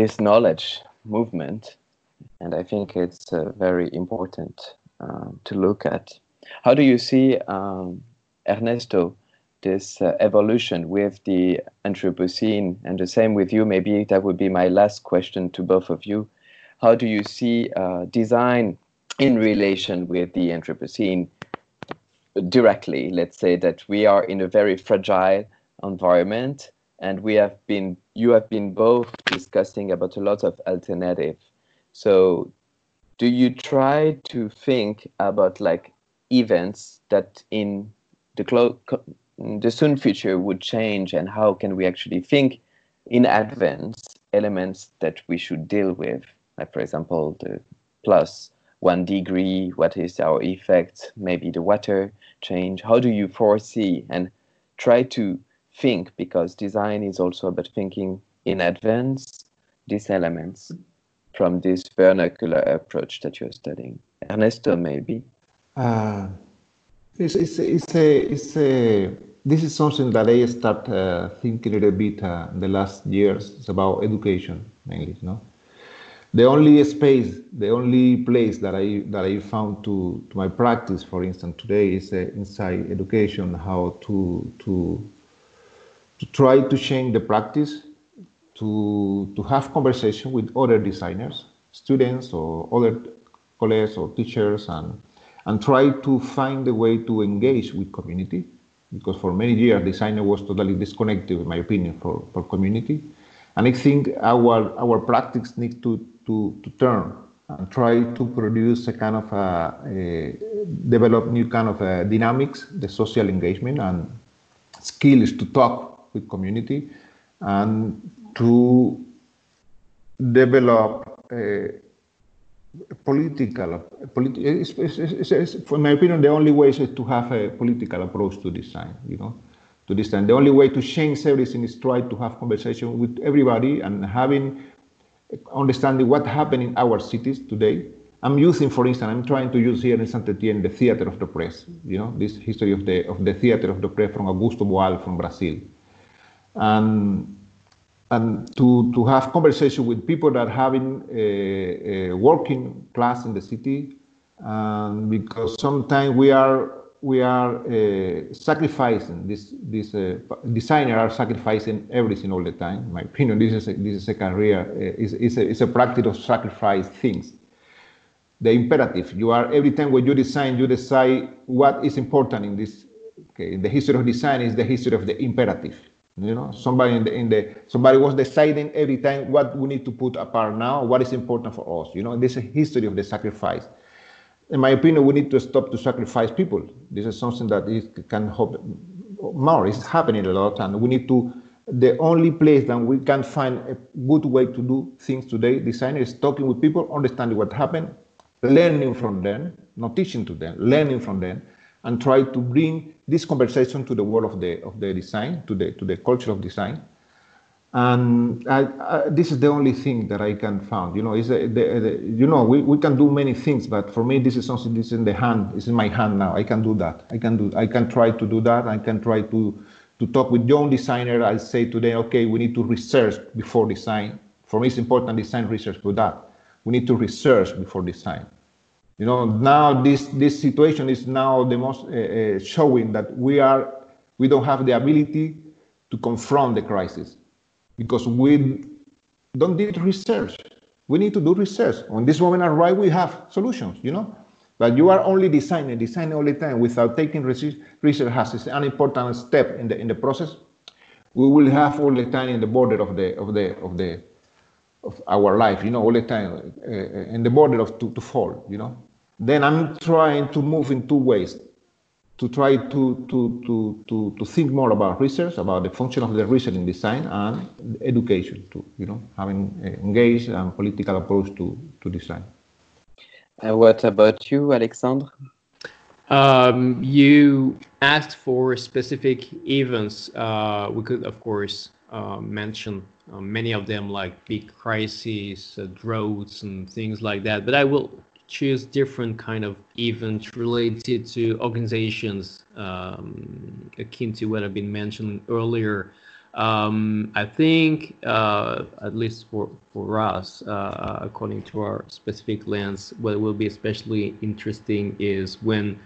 [SPEAKER 3] this knowledge movement, and I think it's uh, very important uh, to look at. How do you see, um, Ernesto, this uh, evolution with the Anthropocene, and the same with you? Maybe that would be my last question to both of you. How do you see uh, design in relation with the Anthropocene directly? Let's say that we are in a very fragile environment and we have been you have been both discussing about a lot of alternative. So do you try to think about like events that in the the soon future would change? And how can we actually think in advance elements that we should deal with? Like for example the plus one degree what is our effect maybe the water change. How do you foresee and try to think because design is also about thinking in advance these elements from this vernacular approach that you're studying. Ernesto, maybe.
[SPEAKER 5] Uh, it's, it's, it's, a, it's a, this is something that I start uh, thinking a little bit uh, the last years. It's about education mainly, no? The only space, the only place that I that I found to, to my practice, for instance, today is uh, inside education, how to to to try to change the practice, to, to have conversation with other designers, students or other colleagues or teachers, and, and try to find a way to engage with community. Because for many years, designer was totally disconnected, in my opinion, for, for community. And I think our our practice need to to, to turn and try to produce a kind of a, a develop new kind of uh, dynamics, the social engagement and skills to talk with community and to develop a political, politi it's, it's, it's, for my opinion, the only way is to have a political approach to design, you know, to design. The only way to change everything is to try to have conversation with everybody and having understanding what happened in our cities today. I'm using, for instance, I'm trying to use here in Saint Etienne the theater of the oppressed, you know, this history of the of the theater of the oppressed from Augusto Boal from Brazil. And and to, to have conversation with people that are having a, a working class in the city, because sometimes we are we are uh, sacrificing this this uh, designer are sacrificing everything all the time. In my opinion, this is a, this is a career uh, is is a, is a practice of sacrifice things. The imperative you are every time when you design you decide what is important in this. Okay, the history of design is the history of the imperative you know, somebody in the, in the somebody was deciding every time what we need to put apart now, what is important for us. You know, this is a history of the sacrifice. In my opinion, we need to stop to sacrifice people. This is something that is, can hope more. It's happening a lot, and we need to. The only place that we can find a good way to do things today, designer, is talking with people, understanding what happened, learning from them, not teaching to them, learning from them, and try to bring this conversation to the world of the of the design, to the to the culture of design. And I, I, this is the only thing that I can find. You know, is uh, the, uh, the, you know we, we can do many things, but for me this is something this is in the hand. It's in my hand now. I can do that. I can do. I can try to do that. I can try to to talk with young designer. I say to them, okay, we need to research before design. For me, it's important design research for that. We need to research before design you know, now this this situation is now the most uh, showing that we are we don't have the ability to confront the crisis because we don't need research. We need to do research. When this moment arrive, we have solutions. You know, but you are only designing, designing all the time without taking research. Research has an important step in the in the process. We will have all the time in the border of the of the of the of our life, you know, all the time uh, in the border of to, to fall, you know then I'm trying to move in two ways to try to, to, to, to, to think more about research, about the function of the research in design and education too, you know, having engaged and political approach to, to design.
[SPEAKER 3] And what about you, Alexandre?
[SPEAKER 4] Um, you asked for specific events. Uh, we could, of course, uh, mention uh, many of them like big crises, uh, droughts, and things like that. But I will choose different kind of events related to organizations um, akin to what I've been mentioning earlier. Um, I think, uh, at least for, for us, uh, according to our specific lens, what will be especially interesting is when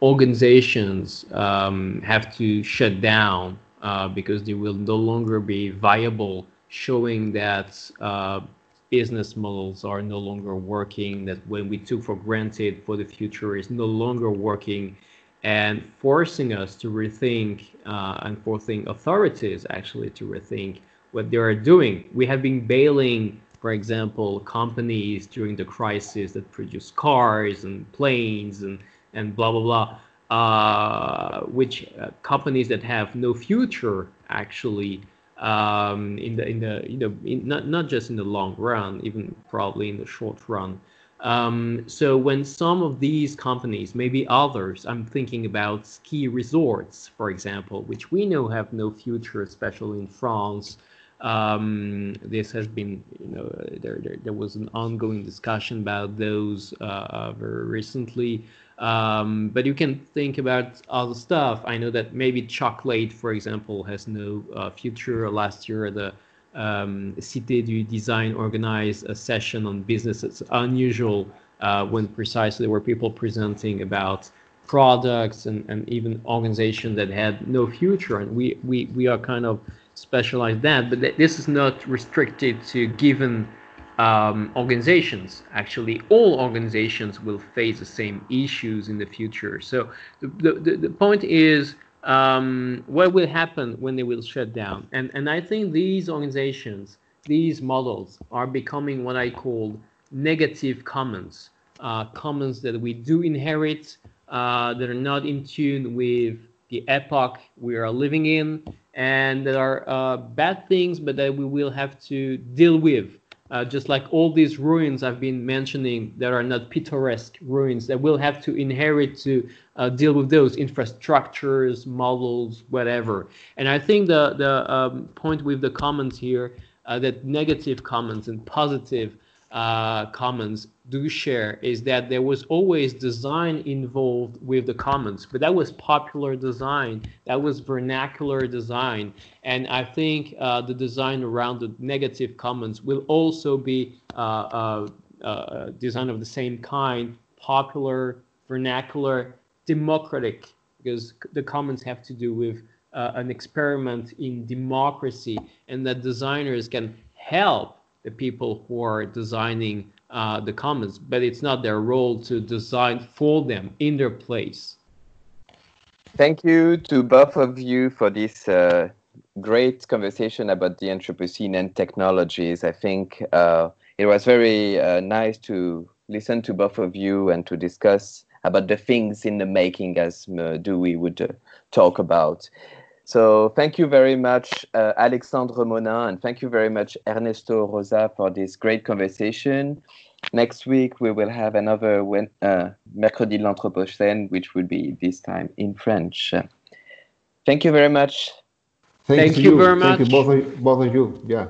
[SPEAKER 4] organizations um, have to shut down uh, because they will no longer be viable, showing that uh, business models are no longer working, that when we took for granted for the future is no longer working, and forcing us to rethink uh, and forcing authorities actually to rethink what they are doing. We have been bailing, for example, companies during the crisis that produce cars and planes and, and blah, blah, blah. Uh, which uh, companies that have no future actually um, in the in the you know not not just in the long run, even probably in the short run. Um, so when some of these companies, maybe others, I'm thinking about ski resorts, for example, which we know have no future, especially in France. Um, this has been, you know, there, there, there was an ongoing discussion about those uh, very recently. Um, but you can think about other stuff. I know that maybe chocolate, for example, has no uh, future. Last year, the um, Cité du Design organized a session on business. It's unusual uh, when precisely there were people presenting about products and, and even organizations that had no future. And we, we, we are kind of specialized that, but th this is not restricted to given um, organizations. Actually, all organizations will face the same issues in the future. So the, the, the point is um, what will happen when they will shut down? And, and I think these organizations these models are becoming what I call negative commons, uh, commons that we do inherit, uh, that are not in tune with the epoch we are living in, and that are uh, bad things, but that we will have to deal with. Uh, just like all these ruins I've been mentioning that are not picturesque ruins, that we'll have to inherit to uh, deal with those infrastructures, models, whatever. And I think the the um, point with the commons here uh, that negative commons and positive uh, commons do share is that there was always design involved with the commons, but that was popular design, that was vernacular design, and I think uh, the design around the negative commons will also be uh, uh, uh design of the same kind, popular, vernacular, democratic, because the commons have to do with uh, an experiment in democracy, and that designers can help the people who are designing uh, the commons, but it's not their role to design for them in their place.
[SPEAKER 3] Thank you to both of you for this uh, great conversation about the Anthropocene and technologies. I think uh, it was very uh, nice to listen to both of you and to discuss about the things in the making, as uh, Dewey would uh, talk about. So thank you very much, uh, Alexandre Monnin, and thank you very much, Ernesto Oroza, for this great conversation. Next week, we will have another uh, Mercredi de l'Anthropocène, which will be this time in French. Thank you very much.
[SPEAKER 4] Thank, thank you, you, very much.
[SPEAKER 5] Thank you, both of, both of you. Yeah.